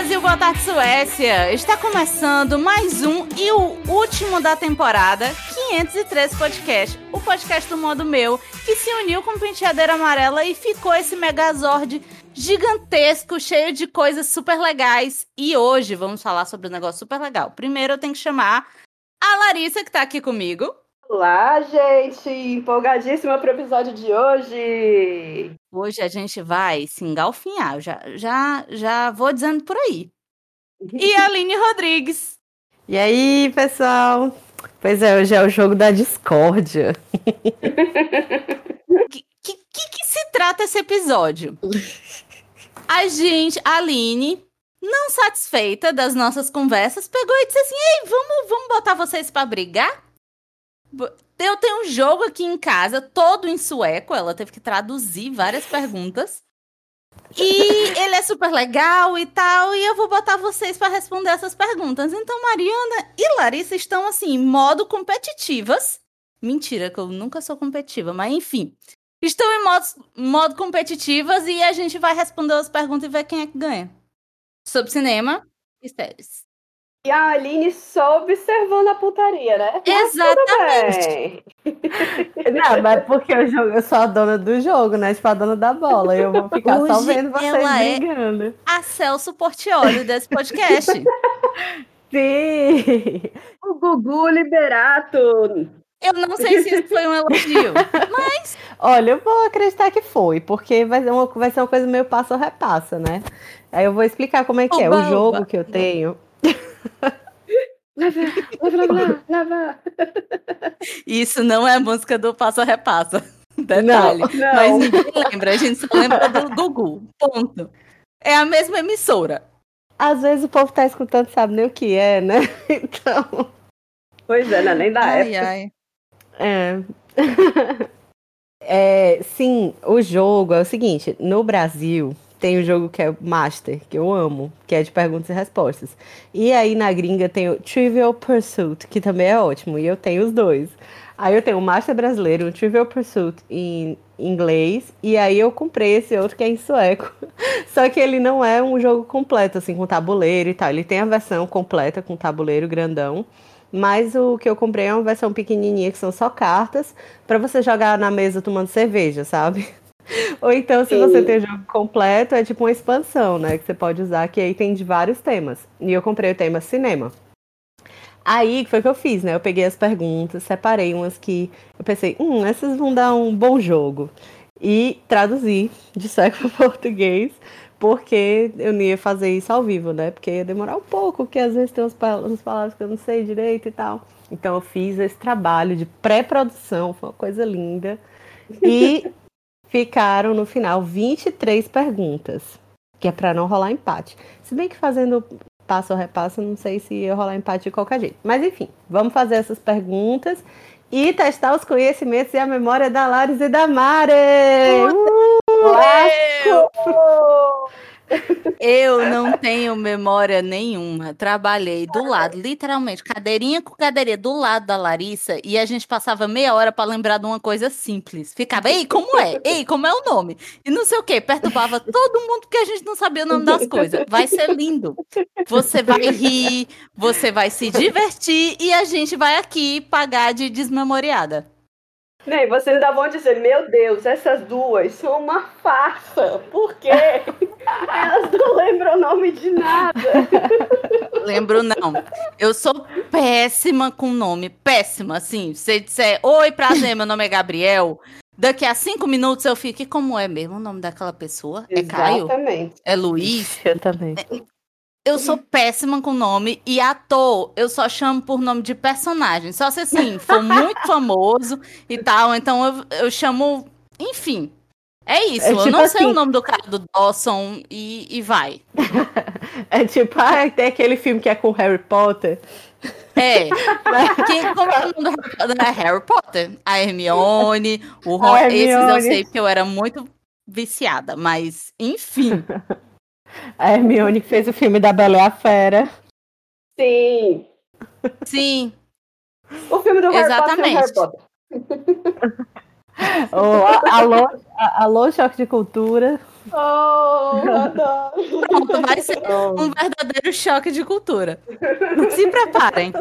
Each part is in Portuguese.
Brasil, boa tarde Suécia! Está começando mais um e o último da temporada 503 Podcast, o podcast do modo meu, que se uniu com penteadeira amarela e ficou esse megazord gigantesco, cheio de coisas super legais. E hoje vamos falar sobre um negócio super legal. Primeiro eu tenho que chamar a Larissa, que tá aqui comigo. Olá, gente! Empolgadíssima para o episódio de hoje! Hoje a gente vai se engalfinhar, eu já, já, já vou dizendo por aí. E a Aline Rodrigues. E aí, pessoal? Pois é, hoje é o jogo da discórdia. que, que, que se trata esse episódio? A gente, a Aline, não satisfeita das nossas conversas, pegou e disse assim: Ei, vamos, vamos botar vocês para brigar? Eu tenho um jogo aqui em casa, todo em sueco. Ela teve que traduzir várias perguntas. E ele é super legal e tal. E eu vou botar vocês para responder essas perguntas. Então, Mariana e Larissa estão, assim, em modo competitivas. Mentira, que eu nunca sou competitiva, mas enfim. Estão em modo, modo competitivas e a gente vai responder as perguntas e ver quem é que ganha. Sobre cinema e séries. E a Aline só observando a putaria, né? Exatamente. Não, mas porque eu, jogo, eu sou a dona do jogo, né? Tipo, a dona da bola. Eu vou ficar Hoje só vendo vocês ela é brigando. É a Celso Portioli desse podcast. Sim! O Gugu Liberato. Eu não sei se isso foi um elogio, mas. Olha, eu vou acreditar que foi, porque vai ser uma, vai ser uma coisa meio passo a repassa, né? Aí eu vou explicar como é que é. O jogo que eu tenho lava, lava, lava, lava. Isso não é a música do Passo a Repassa. Detalhe. Não, não. Mas ninguém lembra, a gente só lembra do Gugu. Ponto. É a mesma emissora. Às vezes o povo tá escutando sabe nem o que é, né? Então. Pois é, não é nem da ai, época. Ai. É. é. Sim, o jogo é o seguinte: no Brasil, tem o jogo que é Master, que eu amo, que é de perguntas e respostas. E aí na gringa tem o Trivial Pursuit, que também é ótimo, e eu tenho os dois. Aí eu tenho o Master brasileiro, o Trivial Pursuit em inglês, e aí eu comprei esse outro que é em sueco. Só que ele não é um jogo completo, assim, com tabuleiro e tal. Ele tem a versão completa com tabuleiro grandão. Mas o que eu comprei é uma versão pequenininha, que são só cartas, para você jogar na mesa tomando cerveja, sabe? Ou então, se Sim. você tem o jogo completo, é tipo uma expansão, né? Que você pode usar, que aí tem de vários temas. E eu comprei o tema cinema. Aí, que foi o que eu fiz, né? Eu peguei as perguntas, separei umas que eu pensei, hum, essas vão dar um bom jogo. E traduzi de sueco para português, porque eu não ia fazer isso ao vivo, né? Porque ia demorar um pouco, porque às vezes tem umas palavras que eu não sei direito e tal. Então eu fiz esse trabalho de pré-produção, foi uma coisa linda. E ficaram no final 23 perguntas, que é para não rolar empate. Se bem que fazendo passo a repasso, não sei se ia rolar empate de qualquer jeito. Mas enfim, vamos fazer essas perguntas e testar os conhecimentos e a memória da Laris e da Mare. Uh, eu não tenho memória nenhuma. Trabalhei do lado, literalmente, cadeirinha com cadeirinha, do lado da Larissa, e a gente passava meia hora para lembrar de uma coisa simples. Ficava, ei, como é? Ei, como é o nome? E não sei o quê. Perturbava todo mundo porque a gente não sabia o nome das coisas. Vai ser lindo. Você vai rir, você vai se divertir e a gente vai aqui pagar de desmemoriada. Nem vocês ainda vão dizer, meu Deus, essas duas são uma farsa. Por quê? Elas não lembram o nome de nada. Lembro não. Eu sou péssima com nome, péssima, assim. Se disser, oi, prazer, meu nome é Gabriel. Daqui a cinco minutos eu fico, e como é mesmo o nome daquela pessoa? É Caio? É Luiz? Eu também. É, eu sou péssima com nome e ator eu só chamo por nome de personagem. Só se assim, for muito famoso e tal, então eu, eu chamo. Enfim. É isso, é tipo eu não assim, sei o nome do cara do Dawson e, e vai. é tipo, ah, tem aquele filme que é com Harry Potter. É. Quem, como é o nome do Harry Potter? É Harry Potter. A Hermione, o Ron. Hermione. Esses eu sei porque eu era muito viciada, mas enfim. A Hermione que fez o filme da Bela e a Fera. Sim. Sim. O filme do Harry Exatamente. Potter. Harry Potter. A- alô, alô, choque de cultura. Oh, adoro. Pronto, vai ser um verdadeiro choque de cultura. Se preparem.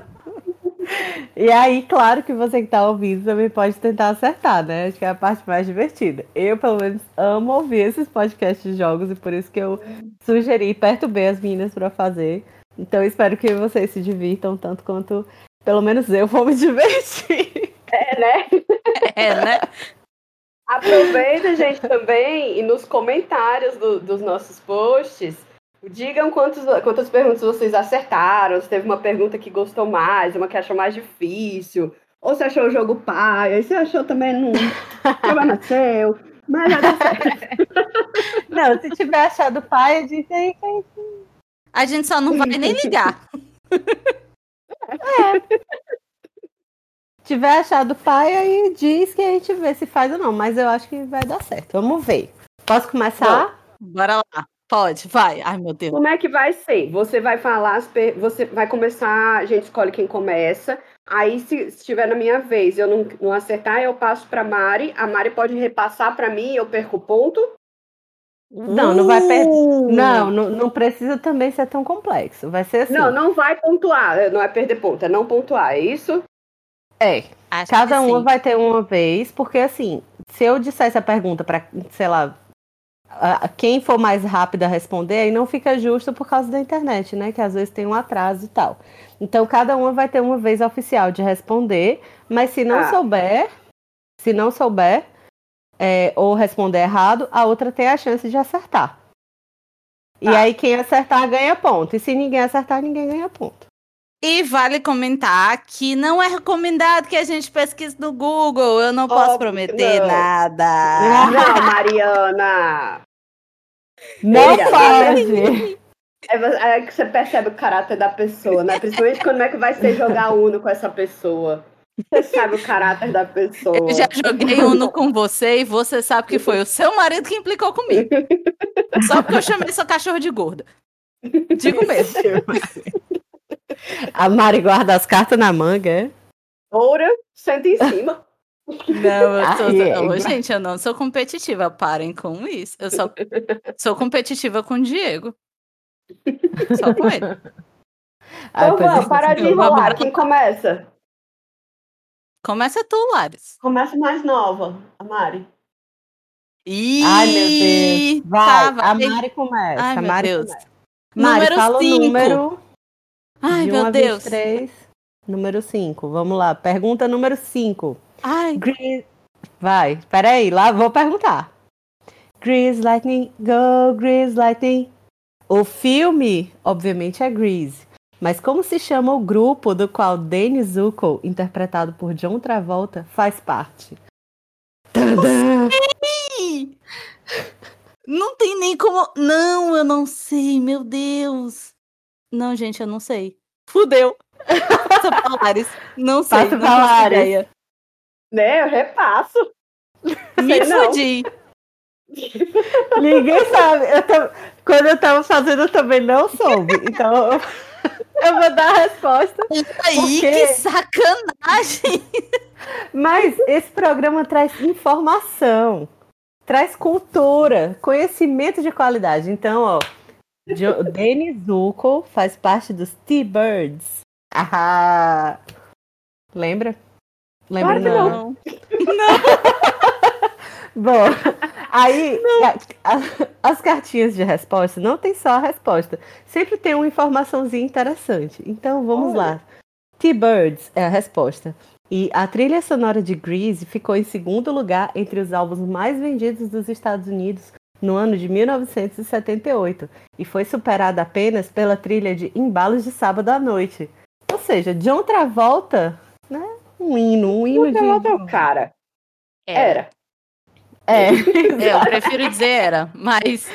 E aí, claro que você que tá ouvindo também pode tentar acertar, né? Acho que é a parte mais divertida. Eu, pelo menos, amo ouvir esses podcasts de jogos e por isso que eu sugeri, perturbei as meninas pra fazer. Então, espero que vocês se divirtam tanto quanto, pelo menos eu, vou me divertir. É, né? É, né? Aproveita, gente, também e nos comentários do- dos nossos posts, digam quantos, quantas perguntas vocês acertaram, se teve uma pergunta que gostou mais, uma que achou mais difícil, ou se achou o jogo pai, aí se achou também não. Problema seu. Mas já deu certo. Não, se tiver achado pai, diz aí que A gente só não vai nem ligar. Tiver achado pai, aí diz que a gente vê se faz ou não. Mas eu acho que vai dar certo. Vamos ver. Posso começar? Bora lá. Pode, vai. Ai, meu Deus. Como é que vai ser? Você vai falar, você vai começar, a gente escolhe quem começa. Aí, se se estiver na minha vez eu não, não acertar, eu passo para Mari. A Mari pode repassar para mim e eu perco o ponto. Não, não vai perder. Uh! Não, não, não precisa também ser tão complexo. Vai ser assim. Não, não vai pontuar, não é perder ponto, é não pontuar, é isso? É. Acho Cada que uma sim. vai ter uma vez, porque assim, se eu dissesse a pergunta para, sei lá, quem for mais rápido a responder, aí não fica justo por causa da internet, né? Que às vezes tem um atraso e tal. Então, cada uma vai ter uma vez oficial de responder, mas se não Ah. souber, se não souber, é, ou responder errado, a outra tem a chance de acertar. E Tá. aí, quem acertar ganha ponto. E se ninguém acertar, ninguém ganha ponto. E vale comentar que não é recomendado que a gente pesquise no Google. Eu não posso prometer não. nada. Não, Mariana. Não pode! É, é que você percebe o caráter da pessoa, né? Principalmente quando é que vai ser jogar Uno com essa pessoa. Você sabe o caráter da pessoa. Eu já joguei Uno com você e você sabe que foi o seu marido que implicou comigo. Só porque eu chamei seu cachorro de gorda. Digo mesmo. A Mari guarda as cartas na manga, é? Oura, senta em cima. Não, eu tô, Ai, é Ô, igual- gente, eu não sou competitiva. Parem com isso. Eu só sou competitiva com o Diego. Só com ele. Ai, Então vamos, é. para de enrolar. Quem começa? Começa tu, Lares. Começa mais nova, a Mari. Ih, Ai, meu Deus. Vai, tá, vai. a Mari começa. Ai, a meu Mari Deus. começa. Mari, Número fala cinco. o número Ai, de meu 1 a Deus. 23. Número 5. Vamos lá. Pergunta número 5. Ai. Vai, peraí, lá vou perguntar. Grease Lightning, go Grease Lightning. O filme, obviamente, é Grease. Mas como se chama o grupo do qual Danny Zuko, interpretado por John Travolta, faz parte? Tadã! Não tem nem como. Não, eu não sei, meu Deus. Não, gente, eu não sei. Fudeu. Passa pra Lares. Não sei. Passa não pra faço Lares. ideia. Né, eu repasso. Me Sei fudi. Ninguém sabe. Eu tam- Quando eu tava fazendo, eu também não soube. Então, eu, eu vou dar a resposta. Aí, quê? que sacanagem. Mas esse programa traz informação, traz cultura, conhecimento de qualidade. Então, ó, Danny Zuko faz parte dos T-Birds. Ah, lembra? Lembra Claro que não. Não. Bom, aí a- a- as cartinhas de resposta não tem só a resposta, sempre tem uma informaçãozinha interessante. Então vamos Olha. lá. T-Birds é a resposta. E a trilha sonora de Grease ficou em segundo lugar entre os álbuns mais vendidos dos Estados Unidos no ano de 1978 e foi superada apenas pela trilha de Embalos de Sábado à Noite. Ou seja, John Travolta, né? Um hino, um hino lá teu de. cara. Era, É. É, eu prefiro dizer era, mas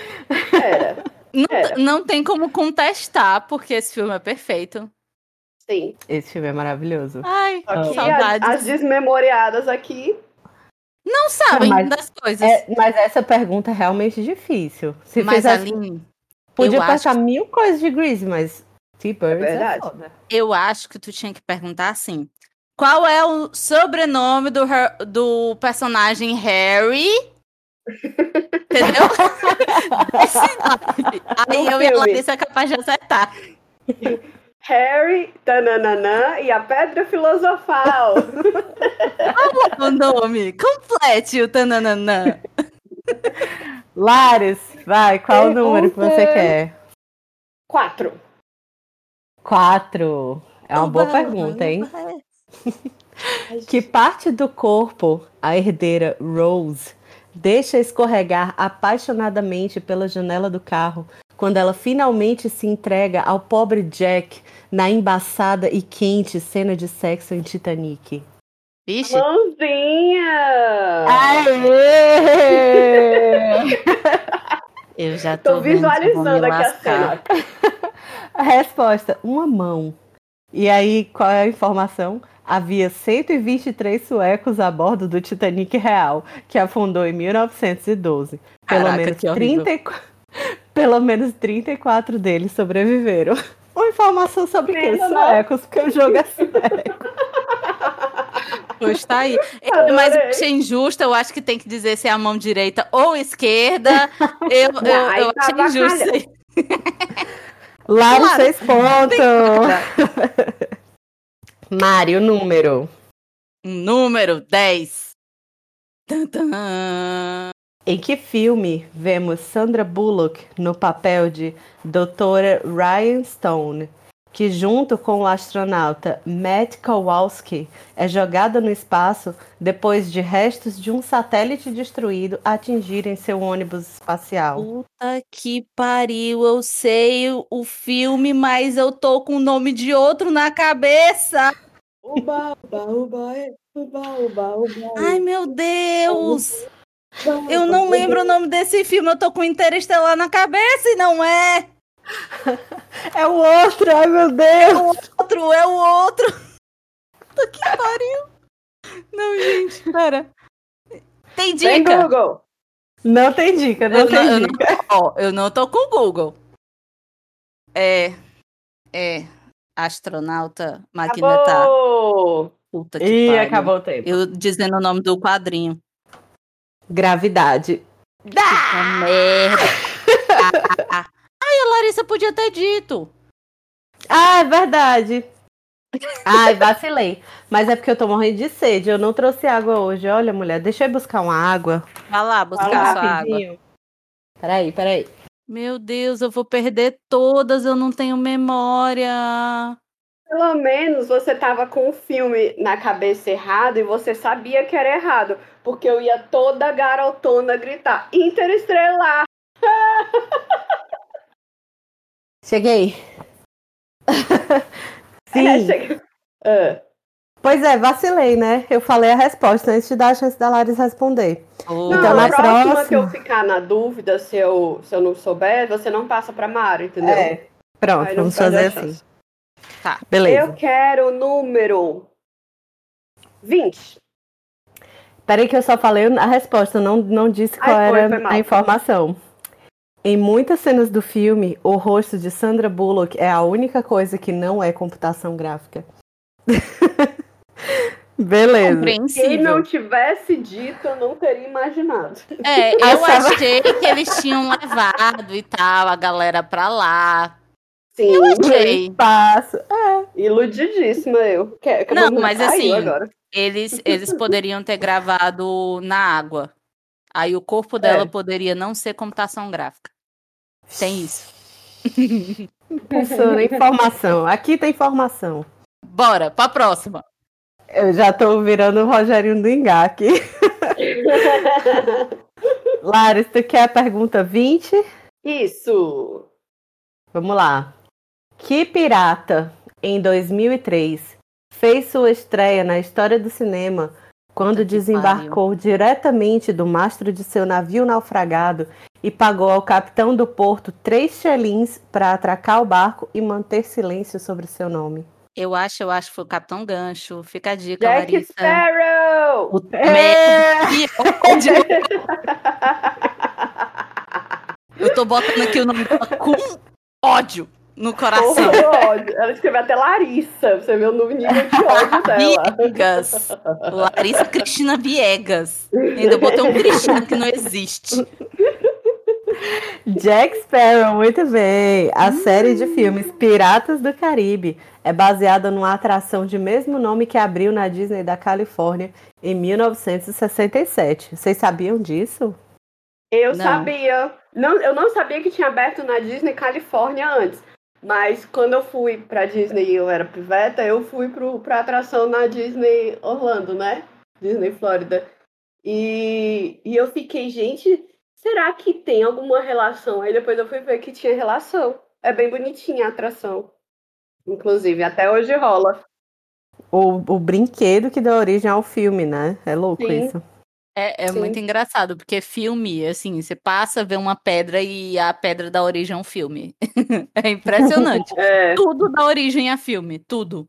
era. não, Era. não tem como contestar, porque esse filme é perfeito. Sim. Esse filme é maravilhoso. Ai, que saudades. as, as desmemoriadas aqui. Não sabem Não, mas- das coisas. É, mas essa pergunta é realmente difícil. Se mas, fizesse, Aline, podia eu acho passar mil coisas de Grease, mas T-Birds É é, verdade. foda. eu acho que tu tinha que perguntar assim: Qual é o sobrenome do, do personagem Harry? Entendeu? Aí eu e a. Larissa é capaz de acertar. Harry, tananana, e a Pedra Filosofal. O nome. Complete o tananana. Lares, vai, qual o número que você quer? Quatro. Quatro. É uma boa pergunta, hein? Que parte do corpo a herdeira Rose deixa escorregar apaixonadamente pela janela do carro quando ela finalmente se entrega ao pobre Jack na embaçada e quente cena de sexo em Titanic? Vixe, Mãozinha! Aê! eu já tô, Tô visualizando aqui a cena. A resposta: uma mão. E aí, qual é a informação? Havia 123 suecos a bordo do Titanic real, que afundou em 1912. Pelo Caraca, menos que horrível. 34 Pelo menos 34 deles sobreviveram. Uma informação sobre quem? Não. Suecos, porque o jogo é sério. Pois tá aí. Adorei. Mas eu achei injusto, eu acho que tem que dizer se é a mão direita ou esquerda. Eu, aí eu tá achei aí. Lá Claro. seis pontos. Mário, número. Número 10. Tan, tan. Em que filme vemos Sandra Bullock no papel de Doutora Ryan Stone, que junto com o astronauta Matt Kowalski é jogada no espaço depois de restos de um satélite destruído atingirem seu ônibus espacial? Puta que pariu, eu sei o, filme, mas eu tô com o nome de outro na cabeça. Uba, uba, uba, uba, uba, uba. Ai, meu Deus! Eu não lembro o nome desse filme, eu tô com Interestelar na cabeça e não é. É o outro, ai meu Deus! Outro, é o outro. Puta que pariu. Não, gente, pera. Tem Tem dica? Google. Não tem dica, não Eu tem não, eu, não, dica. ó, eu não tô com o Google. É. É. Astronauta, tá. Acabou. Puta que Ih, acabou o tempo. Eu dizendo o nome do quadrinho. Gravidade. Puta merda. Ai, a Larissa podia ter dito. Ah, é verdade. Ai, vacilei. Mas é porque eu tô morrendo de sede. Eu não trouxe água hoje. Olha, mulher, deixa eu ir buscar uma água. Vai lá buscar Vai lá, sua água. rapidinho. Peraí, peraí. Meu Deus, eu vou perder todas, eu não tenho memória. Pelo menos você tava com o filme na cabeça errado e você sabia que era errado. Porque eu ia toda garotona gritar: Interestrelar! Cheguei. É, Sim. chega- Ah, Pois é, vacilei, né? Eu falei a resposta antes de dar a chance da Laris responder. Oh, Não, Então, a na próxima próxima- que eu ficar na dúvida, se eu, se eu não souber, você não passa pra Mário, entendeu? É. Pronto, Aí não vamos fazer assim. Tá. Beleza. Eu quero o número 20. Peraí que eu só falei a resposta, não, não disse qual Ai, foi, era foi a informação. Em muitas cenas do filme, o rosto de Sandra Bullock é a única coisa que não é computação gráfica. Beleza. Se não tivesse dito, eu não teria imaginado. É, eu Achava- achei que eles tinham levado e tal, a galera pra lá. Sim, Eu achei. Passo. iludidíssima eu. Que, que a Não, mas assim, Agora. Eles, eles poderiam ter gravado na água. Aí o corpo dela É. poderia não ser computação gráfica. Tem isso. Professora, informação. Aqui tem informação. Bora, pra próxima. Eu já tô virando o Rogerinho do Engá aqui. Laris, tu quer a pergunta 20? Isso. Vamos lá. Que pirata, em 2003, fez sua estreia na história do cinema quando desembarcou diretamente do mastro de seu navio naufragado e pagou ao capitão do porto três xelins para atracar o barco e manter silêncio sobre seu nome? Eu acho, eu acho que foi o Capitão Gancho. Fica a dica, Jack Larissa. Sparrow! Puta É. Eu tô botando aqui o nome dela com ódio. No coração. Porra, ódio. Ela escreveu até Larissa, você vê o nível de ódio dela. Viegas. Larissa Cristina Viegas. Ainda botei um Cristina que não existe. Jack Sparrow, muito bem. A série de filmes Piratas do Caribe é baseada numa atração de mesmo nome que abriu na Disney da Califórnia em 1967. Vocês sabiam disso? Eu Não. sabia. Não, eu não sabia que tinha aberto na Disney Califórnia antes. Mas quando eu fui pra Disney e eu era piveta, eu fui pro, pra atração na Disney Orlando, né? Disney Flórida. E, e eu fiquei, gente, será que tem alguma relação? Aí depois eu fui ver que tinha relação. É bem bonitinha a atração. Inclusive, até hoje rola. O, o brinquedo que dá origem ao filme, né? É louco Sim. isso. É, é Sim. muito engraçado, porque filme, assim, você passa, vê uma pedra e a pedra dá origem a um filme. é impressionante. É. tudo dá origem a filme, tudo.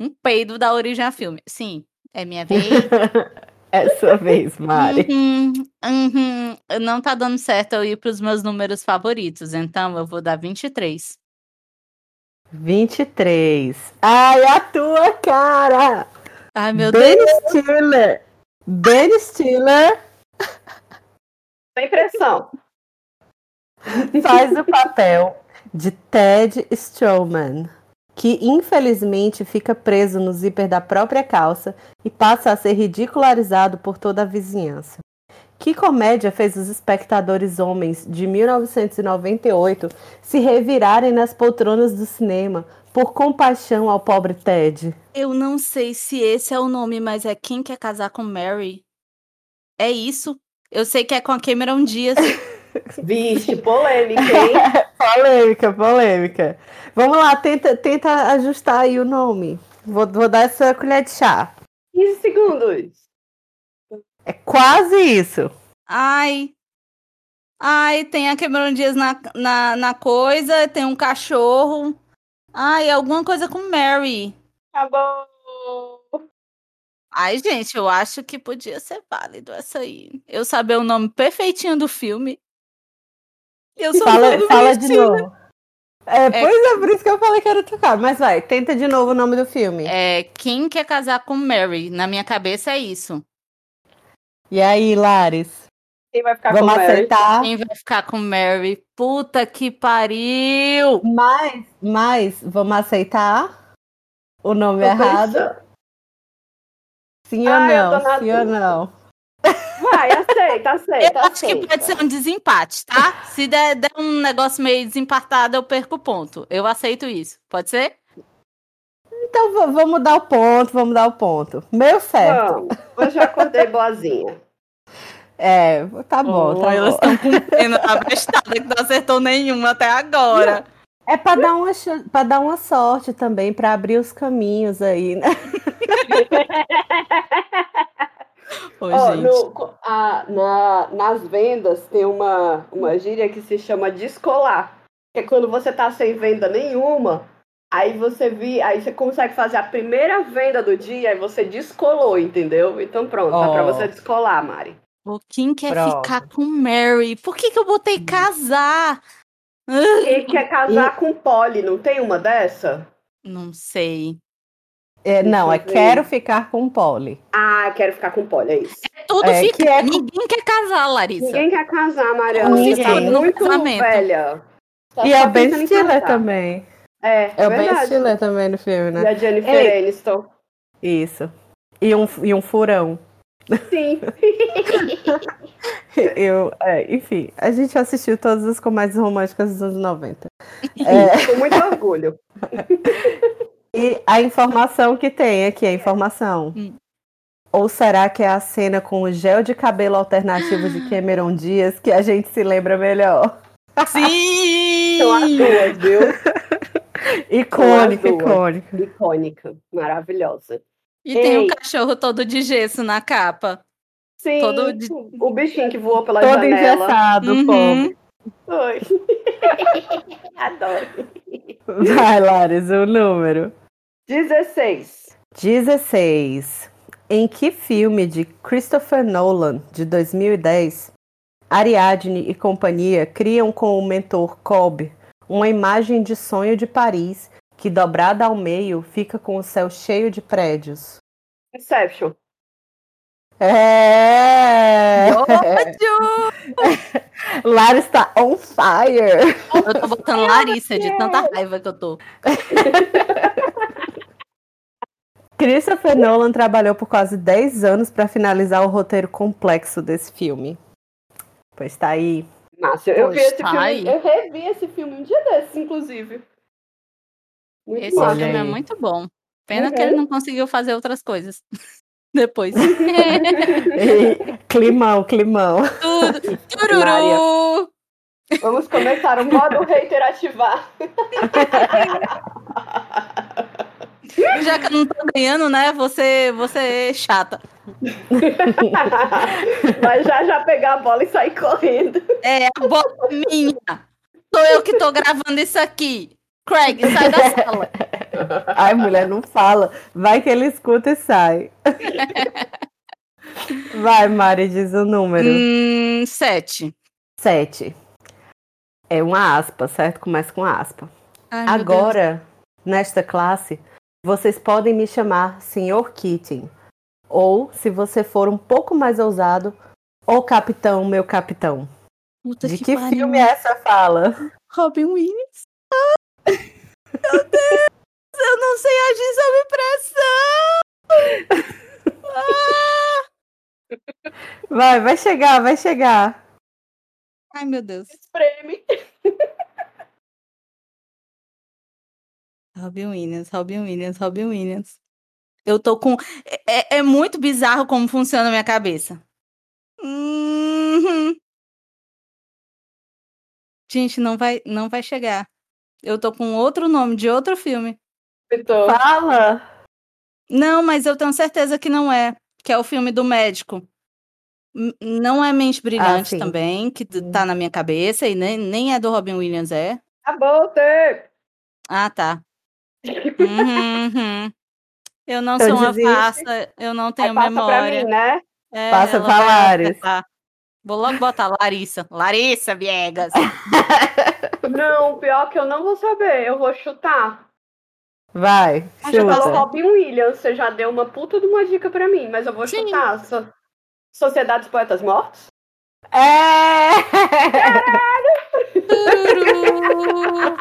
Um peido dá origem a filme. Sim, é minha vez. É sua vez, Mari. Uhum, uhum. Não tá dando certo eu ir pros meus números favoritos, então eu vou dar 23. 23. Ai, a tua cara! Ai, meu Deus. Ben Stiller. Ben Stiller Sem pressão. faz o papel de Ted Strowman, que infelizmente fica preso no zíper da própria calça e passa a ser ridicularizado por toda a vizinhança. Que comédia fez os espectadores homens de 1998 se revirarem nas poltronas do cinema por compaixão ao pobre Ted? Eu não sei se esse é o nome, mas é Quem Quer Casar com Mary? É isso. Eu sei que é com a Cameron Diaz. Vixe, polêmica, hein? Polêmica, polêmica. Vamos lá, tenta, tenta ajustar aí o nome. Vou, vou dar essa colher de chá. 15 segundos. É quase isso. Ai. Ai, tem a Cameron Diaz na, na, na coisa, tem um cachorro. Ai, alguma coisa com Mary. Acabou. Ai, gente, eu acho que podia ser válido essa aí. Eu saber o nome perfeitinho do filme. Eu sou Fala, fala de novo. É, pois é, por isso que eu falei que era tocar. Mas vai, tenta de novo o nome do filme. É, quem quer casar com Mary? Na minha cabeça é isso. E aí, Lares? Quem vai ficar Vamos com Mary? acertar? Quem vai ficar com Mary? Puta que pariu! Mas, mas, vamos aceitar o nome Tô errado? pensando. Sim ou Ah, não? Sim ou não? Vai, aceita, aceita, Eu acho que pode ser um desempate, tá? Se der, der um negócio meio desempatado, eu perco o ponto. Eu aceito isso. Pode ser? Então vamos dar o ponto, vamos dar o ponto. Meu certo. Vamos. Hoje eu acordei boazinha. É, tá bom, tá elas bom. estão cumprindo a bestada que não acertou nenhuma até agora. É pra dar uma pra dar uma sorte também, pra abrir os caminhos aí, né? Ô, Ó, gente. no- a- na- nas vendas tem uma, uma gíria que se chama descolar. Que é quando você tá sem venda nenhuma, aí você vi, aí você consegue fazer a primeira venda do dia e você descolou, entendeu? Então pronto, dá pra Ó. você descolar, Mari. O Kim quer Pronto. ficar com Mary. Por que, que eu botei casar? Ah, Quem quer casar com Polly, não tem uma dessa? Não sei. É, não, é quero ficar com o Polly. Ah, quero ficar com Polly, é isso. Tudo É, fica. que é Ninguém quer casar, Larissa. Ninguém quer casar, Mariana. Ninguém. Você tá No muito casamento. velha. Tá e é o Ben Stiller casar. também. É, É o Ben. Stiller também no filme, E né? a Jennifer. Aniston. Isso. E um, e um furão. Sim. Eu, é, enfim, a gente assistiu todas as comédias românticas dos anos 90. É, Com muito orgulho. e a informação que tem aqui, a informação. Hum. Ou será que é a cena com o gel de cabelo alternativo de Cameron Diaz que a gente se lembra melhor? Sim! São as duas, viu? Icônica, duas. icônica. Icônica. Maravilhosa. E tem um Ei. cachorro todo de gesso na capa. Sim. Todo de- O bichinho que voou pela Todo janela. engessado, Uhum. pobre. Oi. Adoro. Vai, Lares, o número. 16. 16. Em que filme de Christopher Nolan, de 2010, Ariadne e companhia criam com o mentor Cobb uma imagem de sonho de Paris que, dobrada ao meio, fica com o céu cheio de prédios. Inception. É! Ódio! Lara está on fire! Eu tô botando Larissa de tanta raiva que eu tô. Christopher Nolan trabalhou por quase 10 anos para finalizar o roteiro complexo desse filme. Pois tá aí. Márcia, eu Pois vi esse tá filme, aí. eu revi esse filme um dia desses, inclusive. Muito Esse. Olha filme é muito bom. Pena que Uhum. ele não conseguiu fazer outras coisas. Depois. climão, climão. Tudo. Tururu! Vamos começar o modo hater ativar. Já que eu não tô ganhando, né? Você, você é chata. Mas já já pegar a bola e sair correndo. É, a bola é minha. Sou eu que tô gravando isso aqui. Craig, sai da sala. Ai, mulher, não fala. Vai que ele escuta e sai. Vai, Mari, diz o número. Hum, sete. Sete. É uma aspa, certo? Começa com aspa. Ai. Agora, nesta classe, vocês podem me chamar Sr. Keating. Ou, se você for um pouco mais ousado, o capitão, meu capitão. Puta De que, pariu. filme é essa fala? Robin Williams. Meu Deus, eu não sei agir sob pressão. Ah, Vai, vai chegar, vai chegar. ai, meu Deus. Espreme. Robin Williams, Robin Williams, Robin Williams. Eu tô com. É, é muito bizarro como funciona a minha cabeça. Uhum. Gente, não vai, não vai chegar. Eu tô com outro nome de outro filme. Vitor. Fala! Não, mas eu tenho certeza que não é. Que é o filme do médico. Não é Mente Brilhante sim. também, que tá na minha cabeça, e nem, nem é do Robin Williams, é. O tempo. Ah, tá. Uhum, uhum. Eu não Então sou uma desiste. farsa, eu não Aí tenho passa memória. pra mim, né? É, Passa pra acertar. Vou logo botar Larissa. Larissa Viegas. Não, pior que eu não vou saber. Eu vou chutar. Vai, falou chuta. Robin Williams. Você já deu uma puta de uma dica pra mim, mas eu vou Sim. chutar. So- Sociedade dos Poetas Mortos? É! Tururu.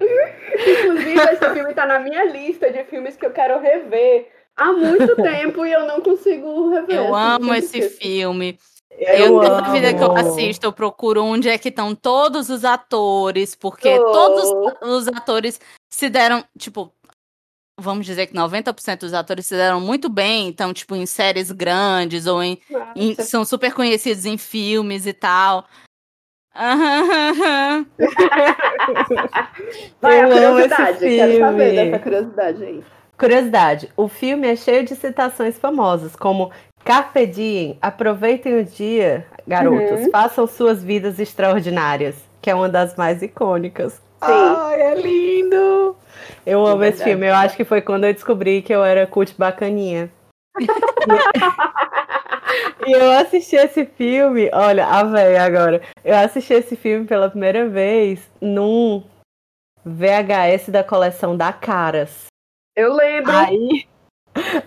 Inclusive, esse filme tá na minha lista de filmes que eu quero rever há muito tempo e eu não consigo rever. Eu assim, amo esse filme. Eu Eu, toda vida que eu assisto, eu procuro onde é que estão todos os atores, porque Oh. todos os atores se deram, tipo, vamos dizer que 90% dos atores se deram muito bem, então, tipo, em séries grandes ou em, em- são super conhecidos em filmes e tal. Aham, Vai, a Eu amo esse curiosidade. Quero saber filme. dessa curiosidade aí. Curiosidade: o filme é cheio de citações famosas, como Carpe Diem, aproveitem o dia, garotos, Uhum. façam suas vidas extraordinárias, que é uma das mais icônicas. Ai, é lindo! Eu amo esse verdade. filme, eu acho que foi quando eu descobri que eu era cult bacaninha. E eu assisti esse filme, olha, a véia agora. Eu assisti esse filme pela primeira vez num VHS da coleção da Caras. Eu lembro. Aí,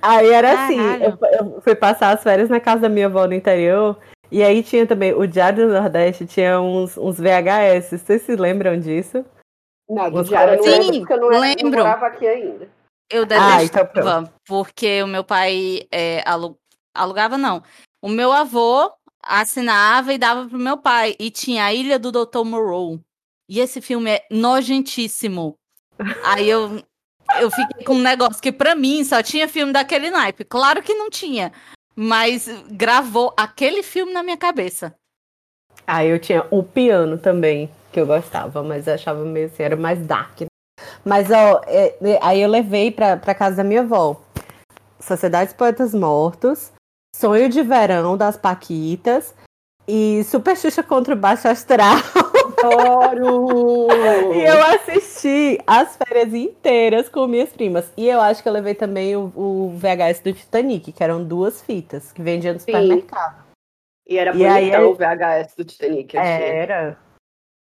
aí era assim, Caralho. eu, eu fui passar as férias na casa da minha avó no interior, e aí tinha também, o Diário do Nordeste tinha uns, uns VHS, vocês se lembram disso? Não, do Os Diário eu não Sim, lembro, porque eu não, era, não lembro. morava aqui ainda. Eu Ah, então detestava, porque o meu pai é, alu- alugava, não. O meu avô assinava e dava pro meu pai. E tinha a Ilha do Dr. Moreau. E esse filme é nojentíssimo. Aí eu, eu fiquei com um negócio que pra mim só tinha filme daquele naipe. Claro que não tinha. Mas gravou aquele filme na minha cabeça. Aí eu tinha o piano também, que eu gostava, mas eu achava meio assim, era mais dark. né? Mas ó, é, é, aí eu levei pra, pra casa da minha avó. Sociedade dos Poetas Mortos, Sonho de Verão das Paquitas e Super Xuxa contra o Baixo Astral. Adoro! E eu assisti as férias inteiras com minhas primas. E eu acho que eu levei também o, o VHS do Titanic, que eram duas fitas que vendia no Sim. supermercado. E era aí bonitão ele- o VHS do Titanic. Era.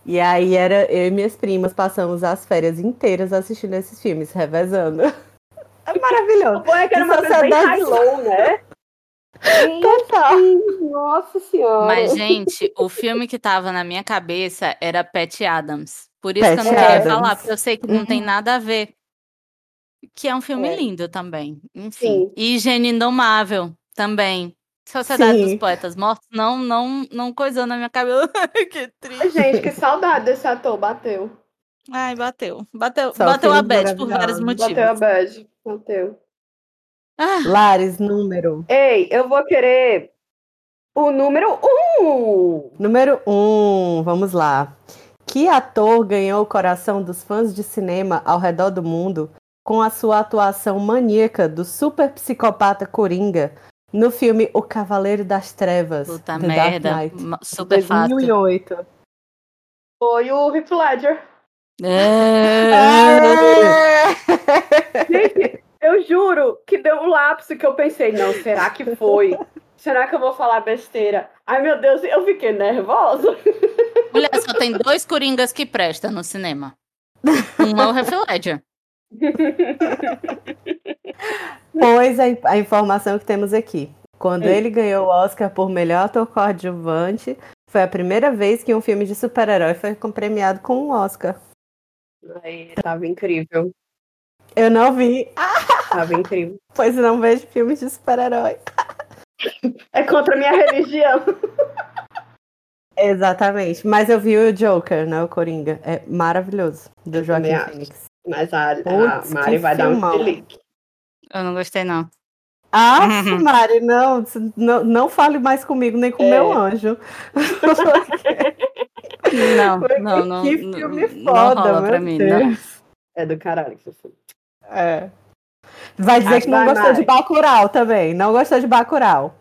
E aí era eu e minhas primas passamos as férias inteiras assistindo esses filmes, revezando. É maravilhoso. O bom é que era uma coisa bem high-low, né? Total. Nossa senhora. Mas, gente, o filme que tava na minha cabeça era Pat Adams. Por isso Pat que eu não queria Adams. falar, porque eu sei que não Uhum. tem nada a ver. Que é um filme É. lindo também. Enfim. Sim. E Gênio Indomável também. Sociedade Sim. dos Poetas Mortos não, não, não coisou na minha cabeça. que triste. Gente, que saudade desse ator. Bateu. Ai, bateu. Bateu, Só bateu a bad por vários motivos. Bateu a bad. Bateu. Ah, Lares, número. Ei, eu vou querer o número um. Número um, vamos lá. Que ator ganhou o coração dos fãs de cinema ao redor do mundo com a sua atuação maníaca do super psicopata Coringa no filme O Cavaleiro das Trevas, puta The merda. Dark Knight, Super fácil. 2008. Foi o Heath Ledger. É. Gente, eu juro que deu um lapso que eu pensei, não, será que foi? Será que eu vou falar besteira? Ai, meu Deus, eu fiquei nervosa. Mulher, só tem dois Coringas que prestam no cinema. Um é o Heath Ledger. Pois a, a informação que temos aqui. Quando Hum. ele ganhou o Oscar por melhor ator coadjuvante, foi a primeira vez que um filme de super-herói foi com- premiado com um Oscar. Ai, tava incrível. Eu não vi, Tava incrível. pois não vejo filmes de super-herói. É contra a minha religião. Exatamente. Mas eu vi o Joker, né? O Coringa. É maravilhoso. Do Joaquim. Phoenix. Mas a, a Mari vai dar um filmão. chilique. Eu não gostei, não. Ah. Mari, não, não, não fale mais comigo, nem com É. meu anjo. Não, não, não. que não- filme não foda, rola meu pra mim. Deus. Não. É do caralho que você É. Vai dizer Acho que não gostou de Bacurau também. Não gostou de Bacurau.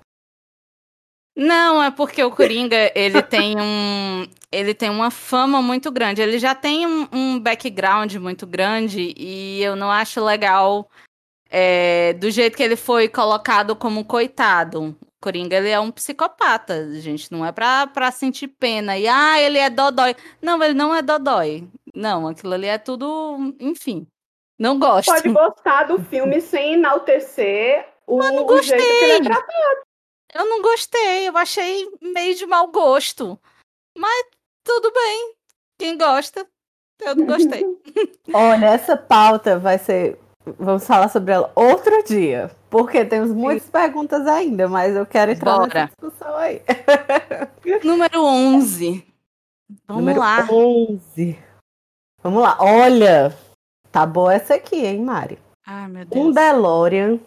Não, é porque o Coringa, ele tem um. Ele tem uma fama muito grande. Ele já tem um, um background muito grande e eu não acho legal é, do jeito que ele foi colocado como coitado. O Coringa, ele é um psicopata, gente. Não é pra, pra sentir pena. E, ah, ele é dodói. Não, ele não é dodói. Não, aquilo ali é tudo. Enfim. Não gosto. Pode gostar do filme sem enaltecer o, não o jeito que ele é gostei. tratado. Eu não gostei, eu achei meio de mau gosto. Mas tudo bem. Quem gosta, eu não gostei. Olha, essa pauta vai ser. Vamos falar sobre ela outro dia. Porque temos muitas perguntas ainda, mas eu quero entrar Bora. nessa discussão aí. Número 11. Vamos Número lá. 11. Vamos lá. Olha, tá boa essa aqui, hein, Mari? Ai, meu Um Deus. DeLorean,